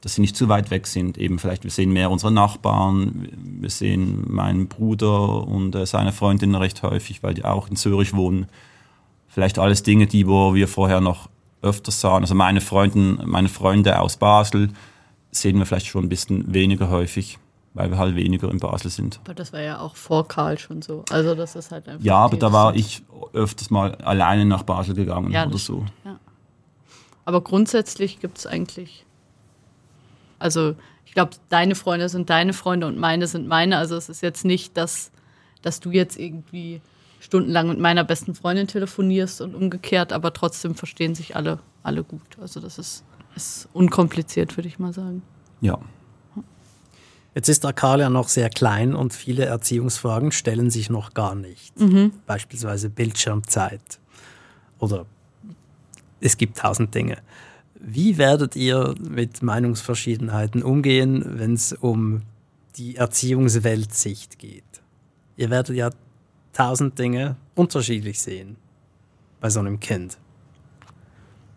dass sie nicht zu weit weg sind. Eben vielleicht wir sehen mehr unsere Nachbarn, wir sehen meinen Bruder und äh, seine Freundin recht häufig, weil die auch in Zürich wohnen. Vielleicht alles Dinge, die wo wir vorher noch öfters sahen. Also meine Freundin, meine Freunde aus Basel sehen wir vielleicht schon ein bisschen weniger häufig, weil wir halt weniger in Basel sind. Aber das war ja auch vor Karl schon so. Also das ist halt einfach. Ja, aber da war ich öfters mal alleine nach Basel gegangen Ja, oder so. Aber grundsätzlich gibt es eigentlich. Also, ich glaube, deine Freunde sind deine Freunde und meine sind meine. Also, es ist jetzt nicht, dass, dass du jetzt irgendwie stundenlang mit meiner besten Freundin telefonierst und umgekehrt, aber trotzdem verstehen sich alle, alle gut. Also, das ist, ist unkompliziert, würde ich mal sagen. Ja. Jetzt ist ja noch sehr klein und viele Erziehungsfragen stellen sich noch gar nicht. Beispielsweise Bildschirmzeit oder es gibt tausend Dinge. Wie werdet ihr mit Meinungsverschiedenheiten umgehen, wenn es um die Erziehungsweltsicht geht? Ihr werdet ja tausend Dinge unterschiedlich sehen bei so einem Kind.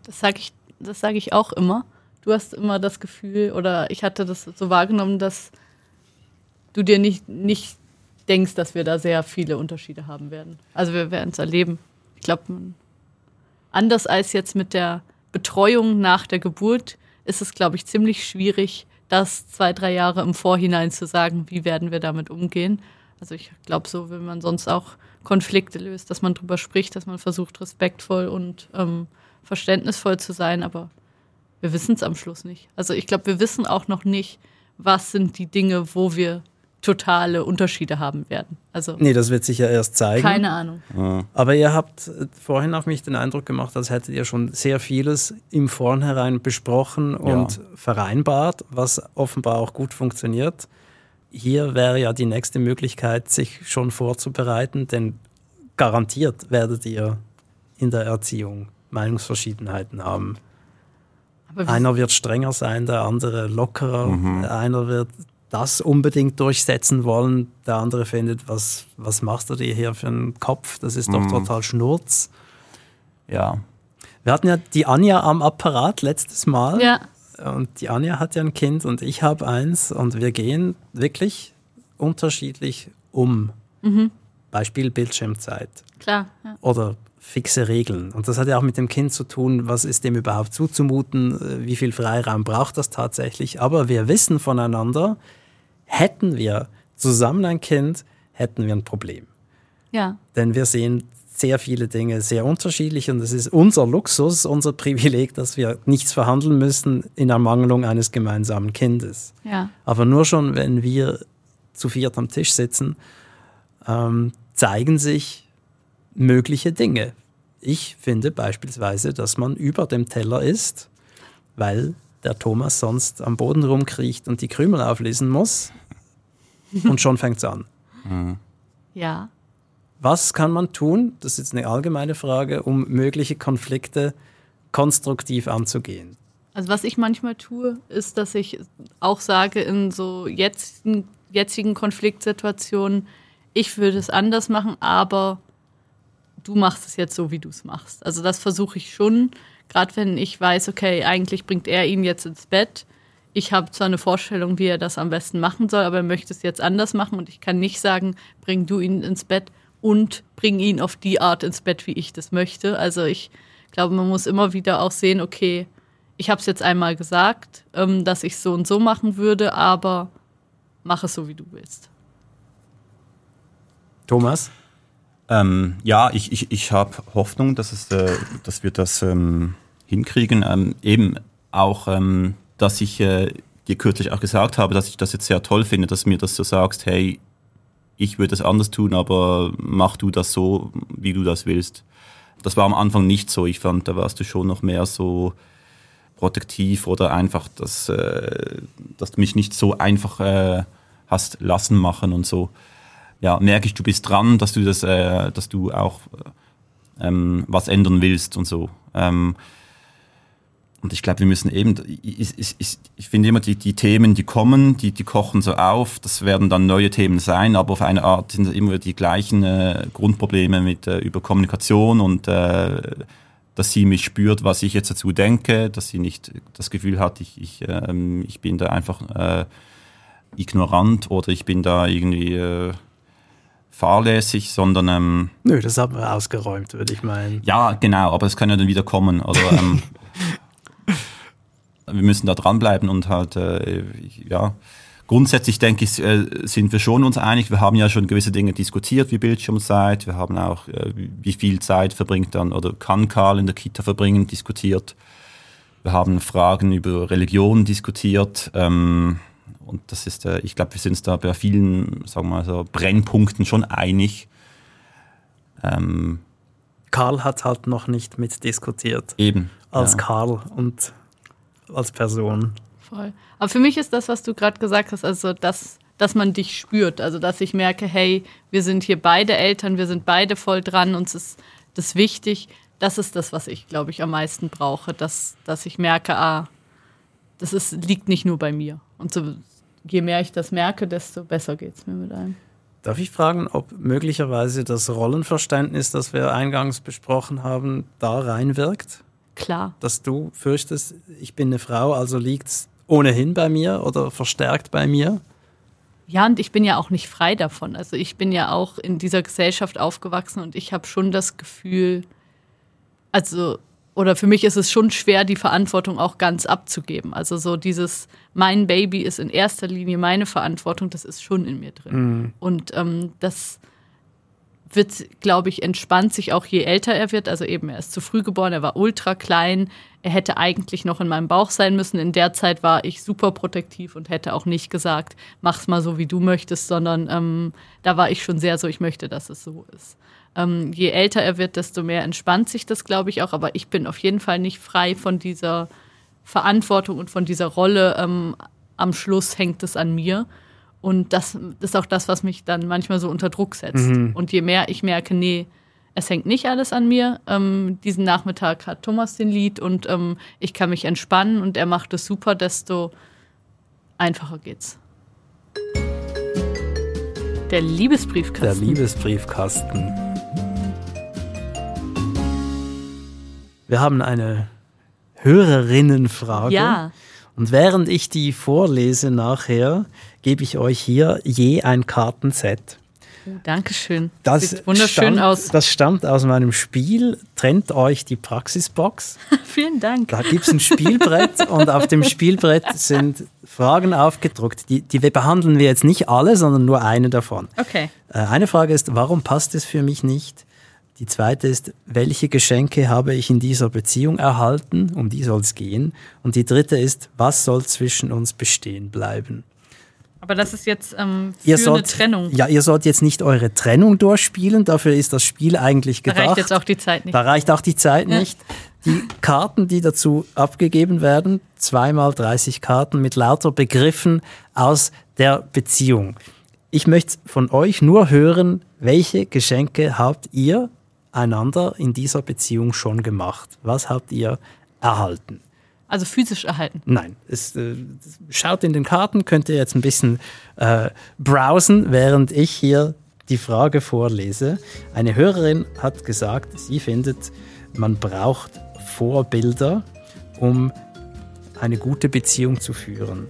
Das sage ich, sag ich auch immer. Du hast immer das Gefühl, oder ich hatte das so wahrgenommen, dass du dir nicht, nicht denkst, dass wir da sehr viele Unterschiede haben werden. Also wir werden es erleben. Ich glaube, anders als jetzt mit der Betreuung nach der Geburt ist es, glaube ich, ziemlich schwierig, das zwei, drei Jahre im Vorhinein zu sagen, wie werden wir damit umgehen. Also ich glaube, so will man sonst auch Konflikte löst, dass man drüber spricht, dass man versucht, respektvoll und ähm, verständnisvoll zu sein, aber wir wissen es am Schluss nicht. Also ich glaube, wir wissen auch noch nicht, was sind die Dinge, wo wir totale Unterschiede haben werden. Also Nee, das wird sich ja erst zeigen. keine Ahnung. Aber ihr habt äh, vorhin auf mich den Eindruck gemacht, als hättet ihr schon sehr vieles im Vornherein besprochen und vereinbart, was offenbar auch gut funktioniert. Hier wäre ja die nächste Möglichkeit, sich schon vorzubereiten, denn garantiert werdet ihr in der Erziehung Meinungsverschiedenheiten haben. Einer wird strenger sein, der andere lockerer. Einer wird das unbedingt durchsetzen wollen, der andere findet, was, was machst du dir hier für einen Kopf? Das ist doch total Schnurz. Ja. Wir hatten ja die Anja am Apparat letztes Mal. ja, Und die Anja hat ja ein Kind und ich habe eins und wir gehen wirklich unterschiedlich um. Beispiel Bildschirmzeit klar. Ja. oder fixe Regeln. Und das hat ja auch mit dem Kind zu tun, was ist dem überhaupt zuzumuten, äh, wie viel Freiraum braucht das tatsächlich. Aber wir wissen voneinander, hätten wir zusammen ein Kind, hätten wir ein Problem. ja. Denn wir sehen sehr viele Dinge sehr unterschiedlich und es ist unser Luxus, unser Privileg, dass wir nichts verhandeln müssen in Ermangelung eines gemeinsamen Kindes. Ja. Aber nur schon, wenn wir zu viert am Tisch sitzen, ähm, zeigen sich mögliche Dinge. Ich finde beispielsweise, dass man über dem Teller isst, weil der Thomas sonst am Boden rumkriecht und die Krümel auflesen muss. Und schon fängt es an. Ja. Was kann man tun, das ist jetzt eine allgemeine Frage, um mögliche Konflikte konstruktiv anzugehen? Also was ich manchmal tue, ist, dass ich auch sage in so jetzigen, jetzigen Konfliktsituationen, ich würde es anders machen, aber du machst es jetzt so, wie du es machst. Also das versuche ich schon, gerade wenn ich weiß, okay, eigentlich bringt er ihn jetzt ins Bett. Ich habe zwar eine Vorstellung, wie er das am besten machen soll, aber er möchte es jetzt anders machen und ich kann nicht sagen, bring du ihn ins Bett und bring ihn auf die Art ins Bett, wie ich das möchte. Also ich glaube, man muss immer wieder auch sehen, okay, ich habe es jetzt einmal gesagt, ähm, dass ich es so und so machen würde, aber mach es so, wie du willst. Thomas? Ähm, ja, ich, ich, ich habe Hoffnung, dass, es, äh, dass wir das ähm, hinkriegen. Ähm, eben auch, ähm, dass ich äh, dir kürzlich auch gesagt habe, dass ich das jetzt sehr toll finde, dass mir das so sagst, hey, ich würde es anders tun, aber mach du das so, wie du das willst. Das war am Anfang nicht so. Ich fand, da warst du schon noch mehr so protektiv oder einfach, dass, äh, dass du mich nicht so einfach äh, hast lassen machen und so. Ja, merke ich, du bist dran, dass du das, äh, dass du auch ähm, was ändern willst und so. Ähm, und ich glaube, wir müssen eben, ich, ich, ich, ich finde immer, die, die Themen, die kommen, die, die kochen so auf, das werden dann neue Themen sein, aber auf eine Art sind es immer die gleichen äh, Grundprobleme mit äh, über Kommunikation und äh, dass sie mich spürt, was ich jetzt dazu denke, dass sie nicht das Gefühl hat, ich, ich, ähm, ich bin da einfach äh, ignorant oder ich bin da irgendwie äh, fahrlässig, sondern ähm, Nö, das haben wir ausgeräumt, würde ich meinen. Ja, genau, aber es kann ja dann wieder kommen. Also, ähm, [LAUGHS] [LAUGHS] wir müssen da dranbleiben und halt, äh, ja, grundsätzlich denke ich, äh, sind wir schon uns einig. Wir haben ja schon gewisse Dinge diskutiert, wie Bildschirmzeit. Wir haben auch, äh, wie viel Zeit verbringt dann oder kann Karl in der Kita verbringen, diskutiert. Wir haben Fragen über Religion diskutiert. Ähm, und das ist, äh, ich glaube, wir sind uns da bei vielen, sagen wir mal so, Brennpunkten schon einig. Ähm, Karl hat halt noch nicht mitdiskutiert. Eben. Als ja. Karl und als Person. Voll. Aber für mich ist das, was du gerade gesagt hast, also dass, dass man dich spürt. Also dass ich merke, hey, wir sind hier beide Eltern, wir sind beide voll dran, uns ist das wichtig. Das ist das, was ich, glaube ich, am meisten brauche, dass, dass ich merke, ah, das ist, liegt nicht nur bei mir. Und so, je mehr ich das merke, desto besser geht es mir mit einem. Darf ich fragen, ob möglicherweise das Rollenverständnis, das wir eingangs besprochen haben, da reinwirkt? Klar. Dass du fürchtest, ich bin eine Frau, also liegt es ohnehin bei mir oder verstärkt bei mir? Ja, und ich bin ja auch nicht frei davon. Also ich bin ja auch in dieser Gesellschaft aufgewachsen und ich habe schon das Gefühl, also, oder für mich ist es schon schwer, die Verantwortung auch ganz abzugeben. Also so dieses, mein Baby ist in erster Linie meine Verantwortung, das ist schon in mir drin. Mhm. Und ähm, das wird, glaube ich, entspannt sich auch je älter er wird. Also eben, er ist zu früh geboren, er war ultra klein. Er hätte eigentlich noch in meinem Bauch sein müssen. In der Zeit war ich super protektiv und hätte auch nicht gesagt, mach's mal so, wie du möchtest, sondern ähm, da war ich schon sehr so, ich möchte, dass es so ist. Ähm, je älter er wird, desto mehr entspannt sich das, glaube ich, auch. Aber ich bin auf jeden Fall nicht frei von dieser Verantwortung und von dieser Rolle. Ähm, am Schluss hängt es an mir. Und das ist auch das, was mich dann manchmal so unter Druck setzt. Mhm. Und je mehr ich merke, nee, es hängt nicht alles an mir. Ähm, diesen Nachmittag hat Thomas den Lied und ähm, ich kann mich entspannen und er macht es super, desto einfacher geht's. Der Liebesbriefkasten. Der Liebesbriefkasten. Wir haben eine Hörerinnenfrage. Ja. Und während ich die vorlese nachher, gebe ich euch hier je ein Kartenset. Oh, Dankeschön. Das Sieht wunderschön stammt, aus. Das stammt aus meinem Spiel. Trennt euch die Praxisbox. [LAUGHS] Vielen Dank. Da gibt es ein Spielbrett [LAUGHS] und auf dem Spielbrett sind Fragen aufgedruckt. Die, die behandeln wir jetzt nicht alle, sondern nur eine davon. Okay. Äh, eine Frage ist, warum passt es für mich nicht? Die zweite ist, welche Geschenke habe ich in dieser Beziehung erhalten? Um die soll es gehen. Und die dritte ist, was soll zwischen uns bestehen bleiben? Aber das ist jetzt ähm, für sollt, eine Trennung. Ja, ihr sollt jetzt nicht eure Trennung durchspielen. Dafür ist das Spiel eigentlich gedacht. Da reicht jetzt auch die Zeit nicht. Da reicht auch die Zeit ja. nicht. Die Karten, die dazu abgegeben werden, zweimal 30 Karten mit lauter Begriffen aus der Beziehung. Ich möchte von euch nur hören, welche Geschenke habt ihr einander in dieser Beziehung schon gemacht? Was habt ihr erhalten? Also physisch erhalten? Nein. Es, äh, schaut in den Karten, könnt ihr jetzt ein bisschen äh, browsen, während ich hier die Frage vorlese. Eine Hörerin hat gesagt, sie findet, man braucht Vorbilder, um eine gute Beziehung zu führen.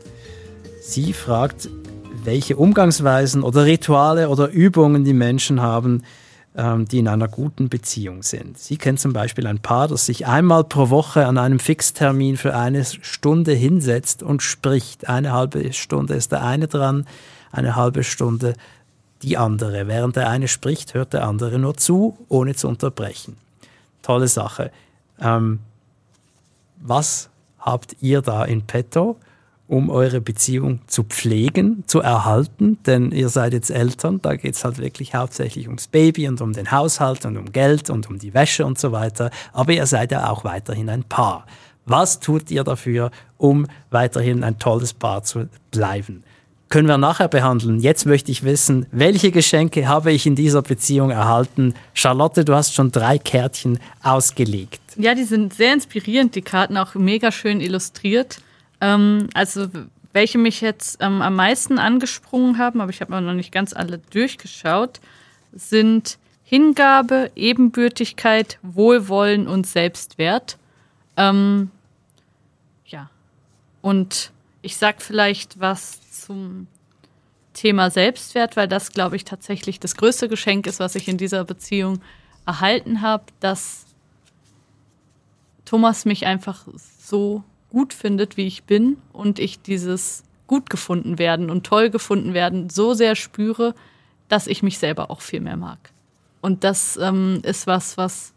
Sie fragt, welche Umgangsweisen oder Rituale oder Übungen die Menschen haben, die in einer guten Beziehung sind. Sie kennt zum Beispiel ein Paar, das sich einmal pro Woche an einem Fixtermin für eine Stunde hinsetzt und spricht. Eine halbe Stunde ist der eine dran, eine halbe Stunde die andere. Während der eine spricht, hört der andere nur zu, ohne zu unterbrechen. Tolle Sache. Ähm, was habt ihr da in petto, um eure Beziehung zu pflegen, zu erhalten? Denn ihr seid jetzt Eltern, da geht es halt wirklich hauptsächlich ums Baby und um den Haushalt und um Geld und um die Wäsche und so weiter. Aber ihr seid ja auch weiterhin ein Paar. Was tut ihr dafür, um weiterhin ein tolles Paar zu bleiben? Können wir nachher behandeln. Jetzt möchte ich wissen, welche Geschenke habe ich in dieser Beziehung erhalten? Charlotte, du hast schon drei Kärtchen ausgelegt. Ja, die sind sehr inspirierend, die Karten auch mega schön illustriert. Ähm, also welche mich jetzt ähm, am meisten angesprungen haben, aber ich habe noch nicht ganz alle durchgeschaut, sind Hingabe, Ebenbürtigkeit, Wohlwollen und Selbstwert. Ähm, ja. Und ich sag vielleicht was zum Thema Selbstwert, weil das, glaube ich, tatsächlich das größte Geschenk ist, was ich in dieser Beziehung erhalten habe, dass Thomas mich einfach so gut findet, wie ich bin und ich dieses gut gefunden werden und toll gefunden werden so sehr spüre, dass ich mich selber auch viel mehr mag. Und das ähm, ist was, was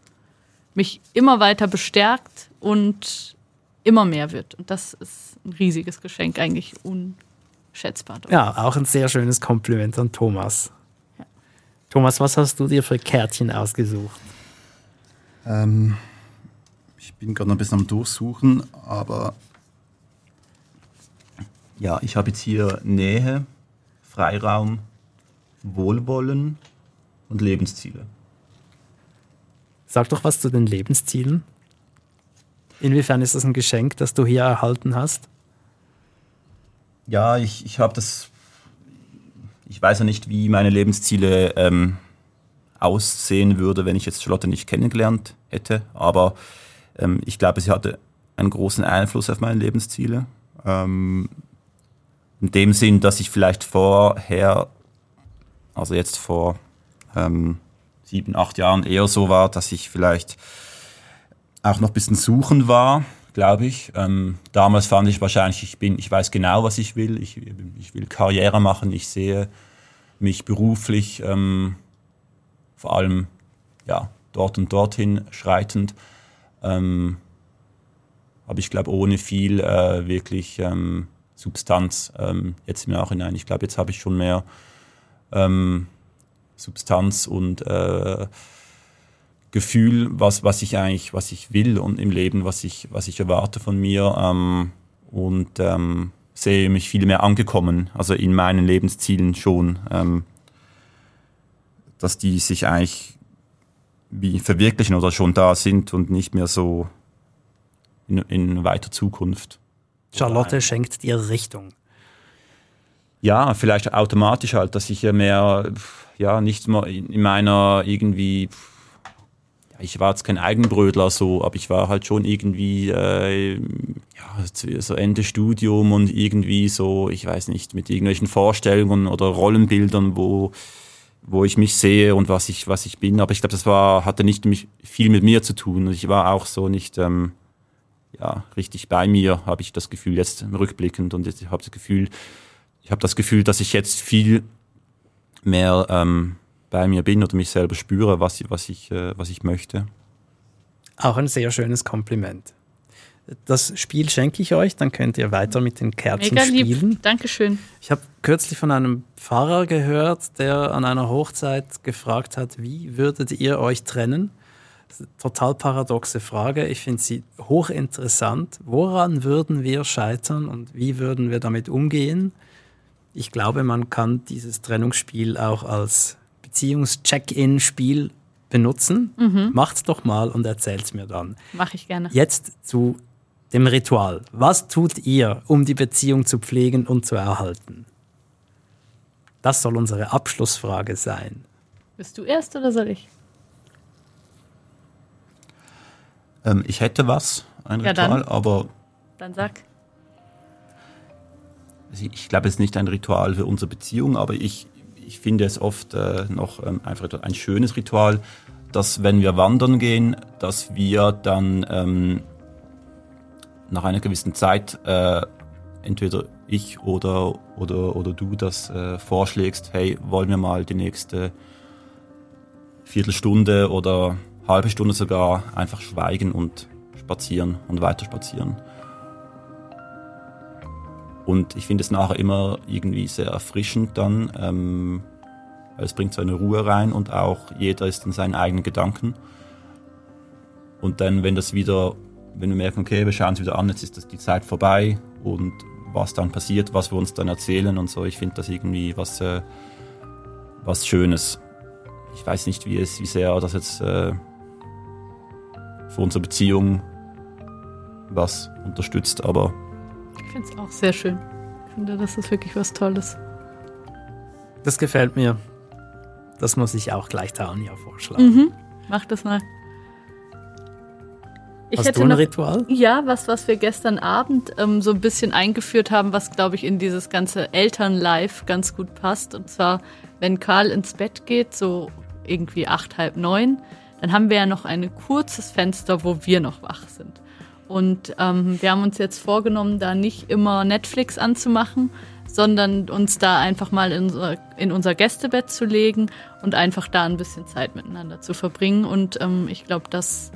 mich immer weiter bestärkt und immer mehr wird. Und das ist ein riesiges Geschenk, eigentlich unschätzbar. Doch. Ja, auch ein sehr schönes Kompliment an Thomas. Ja. Thomas, was hast du dir für Kärtchen ausgesucht? Ähm, bin gerade noch ein bisschen am Durchsuchen, aber ja, ich habe jetzt hier Nähe, Freiraum, Wohlwollen und Lebensziele. Sag doch was zu den Lebenszielen. Inwiefern ist das ein Geschenk, das du hier erhalten hast? Ja, ich, ich habe das. Ich weiß ja nicht, wie meine Lebensziele ähm, aussehen würde, wenn ich jetzt Charlotte nicht kennengelernt hätte. Aber ähm, ich glaube, sie hatte einen großen Einfluss auf meine Lebensziele. Ähm, in dem Sinn, dass ich vielleicht vorher, also jetzt vor ähm, sieben, acht Jahren eher so war, dass ich vielleicht auch noch ein bisschen suchen war, glaube ich. Ähm, damals fand ich wahrscheinlich, ich bin, ich weiß genau, was ich will. Ich, ich will Karriere machen. Ich sehe mich beruflich ähm, vor allem ja, dort und dorthin schreitend. Ähm, aber ich glaube, ohne viel äh, wirklich ähm, Substanz ähm, jetzt im Nachhinein. Ich glaube, jetzt habe ich schon mehr ähm, Substanz und äh, Gefühl, was, was ich eigentlich, was ich will und im Leben, was ich, was ich erwarte von mir ähm, und ähm, sehe mich viel mehr angekommen, also in meinen Lebenszielen schon, dass die sich eigentlich wie verwirklichen oder schon da sind und nicht mehr so in, in weiter Zukunft. Charlotte schenkt dir Richtung. Ja, vielleicht automatisch halt, dass ich ja mehr, ja, nicht mehr in meiner irgendwie ich war jetzt kein Eigenbrötler so, aber ich war halt schon irgendwie äh, ja, so Ende Studium und irgendwie so, ich weiß nicht, mit irgendwelchen Vorstellungen oder Rollenbildern, wo, wo ich mich sehe und was ich, was ich bin. Aber ich glaube, das war, hatte nicht viel mit mir zu tun. Ich war auch so nicht ähm, ja, richtig bei mir, habe ich das Gefühl, jetzt rückblickend. Und ich habe das Gefühl, ich habe das Gefühl, dass ich jetzt viel mehr ähm, bei mir bin oder mich selber spüre, was, was, ich, äh, was ich möchte. Auch ein sehr schönes Kompliment. Das Spiel schenke ich euch, dann könnt ihr weiter mit den Kerzen Mega spielen. Lieb. Dankeschön. Ich habe kürzlich von einem Pfarrer gehört, der an einer Hochzeit gefragt hat, wie würdet ihr euch trennen? total paradoxe Frage. Ich finde sie hochinteressant. Woran würden wir scheitern und wie würden wir damit umgehen? Ich glaube, man kann dieses Trennungsspiel auch als Beziehungs-Check-In-Spiel benutzen. Mhm. Macht's doch mal und erzählt's mir dann. Mache ich gerne. Jetzt zu dem Ritual. Was tut ihr, um die Beziehung zu pflegen und zu erhalten? Das soll unsere Abschlussfrage sein. Bist du erst oder soll ich? Ähm, ich hätte was, ein ja, Ritual, dann, aber. Dann sag. Ich glaube, es ist nicht ein Ritual für unsere Beziehung, aber ich, ich finde es oft äh, noch ähm, einfach ein schönes Ritual, dass wenn wir wandern gehen, dass wir dann ähm, nach einer gewissen Zeit äh, entweder ich oder, oder, oder du das äh, vorschlägst, hey, wollen wir mal die nächste Viertelstunde oder halbe Stunde sogar einfach schweigen und spazieren und weiter spazieren. Und ich finde es nachher immer irgendwie sehr erfrischend dann. Ähm, es bringt so eine Ruhe rein und auch jeder ist in seinen eigenen Gedanken. Und dann, wenn das wieder, wenn wir merken, okay, wir schauen es wieder an, jetzt ist das die Zeit vorbei und was dann passiert, was wir uns dann erzählen und so, ich finde das irgendwie was, äh, was Schönes. Ich weiß nicht, wie, es, wie sehr das jetzt äh, für unsere Beziehung was unterstützt, aber Ich finde es auch sehr schön. Ich finde, das ist wirklich was Tolles. Das gefällt mir. Das muss ich auch gleich Tanja vorschlagen. Mhm. Mach das mal. Ich Hast hätte du ein noch, Ritual? ja, was, was wir gestern Abend ähm, so ein bisschen eingeführt haben, was, glaube ich, in dieses ganze Elternlife ganz gut passt. Und zwar, wenn Karl ins Bett geht, so irgendwie acht, halb neun, dann haben wir ja noch ein kurzes Fenster, wo wir noch wach sind. Und ähm, wir haben uns jetzt vorgenommen, da nicht immer Netflix anzumachen, sondern uns da einfach mal in unser, in unser Gästebett zu legen und einfach da ein bisschen Zeit miteinander zu verbringen. Und ähm, ich glaube, das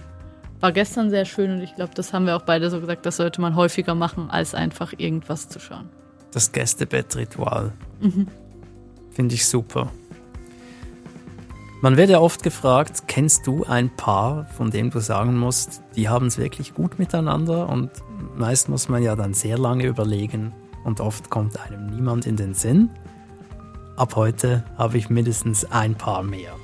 war gestern sehr schön und ich glaube, das haben wir auch beide so gesagt, das sollte man häufiger machen, als einfach irgendwas zu schauen. Das Gästebettritual. Finde ich super. Man wird ja oft gefragt, kennst du ein Paar, von dem du sagen musst, die haben es wirklich gut miteinander? Und meist muss man ja dann sehr lange überlegen und oft kommt einem niemand in den Sinn. Ab heute habe ich mindestens ein Paar mehr.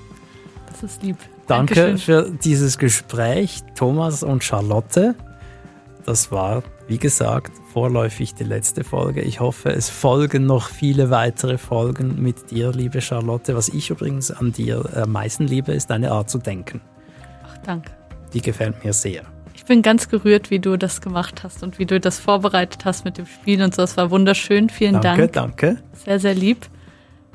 Das ist lieb. Danke Dankeschön. für dieses Gespräch, Thomas und Charlotte. Das war, wie gesagt, vorläufig die letzte Folge. Ich hoffe, es folgen noch viele weitere Folgen mit dir, liebe Charlotte. Was ich übrigens an dir am meisten liebe, ist deine Art zu denken. Ach, danke. Die gefällt mir sehr. Ich bin ganz gerührt, wie du das gemacht hast und wie du das vorbereitet hast mit dem Spiel und so. Es war wunderschön. Vielen Danke, Dank. danke. Sehr, sehr lieb.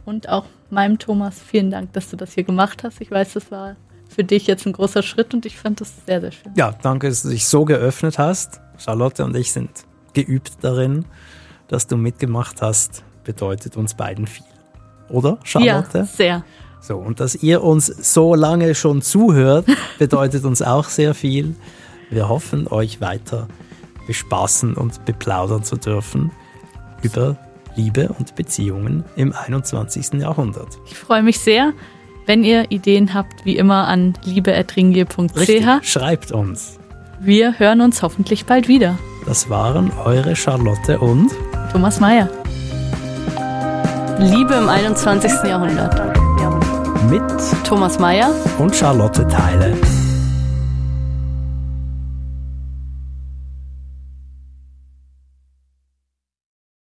Und auch meinem Thomas, vielen Dank, dass du das hier gemacht hast. Ich weiß, das war für dich jetzt ein großer Schritt und ich fand das sehr, sehr schön. Ja, danke, dass du dich so geöffnet hast. Charlotte und ich sind geübt darin, dass du mitgemacht hast, bedeutet uns beiden viel. Oder, Charlotte? Ja, sehr. So, und dass ihr uns so lange schon zuhört, [LAUGHS] bedeutet uns auch sehr viel. Wir hoffen, euch weiter bespaßen und beplaudern zu dürfen über Liebe und Beziehungen im 21. Jahrhundert. Ich freue mich sehr. Wenn ihr Ideen habt, wie immer an liebeertringie.ch. Schreibt uns. Wir hören uns hoffentlich bald wieder. Das waren eure Charlotte und Thomas Mayer. Liebe im 21. Jahrhundert. mit Thomas Mayer. und Charlotte Teile.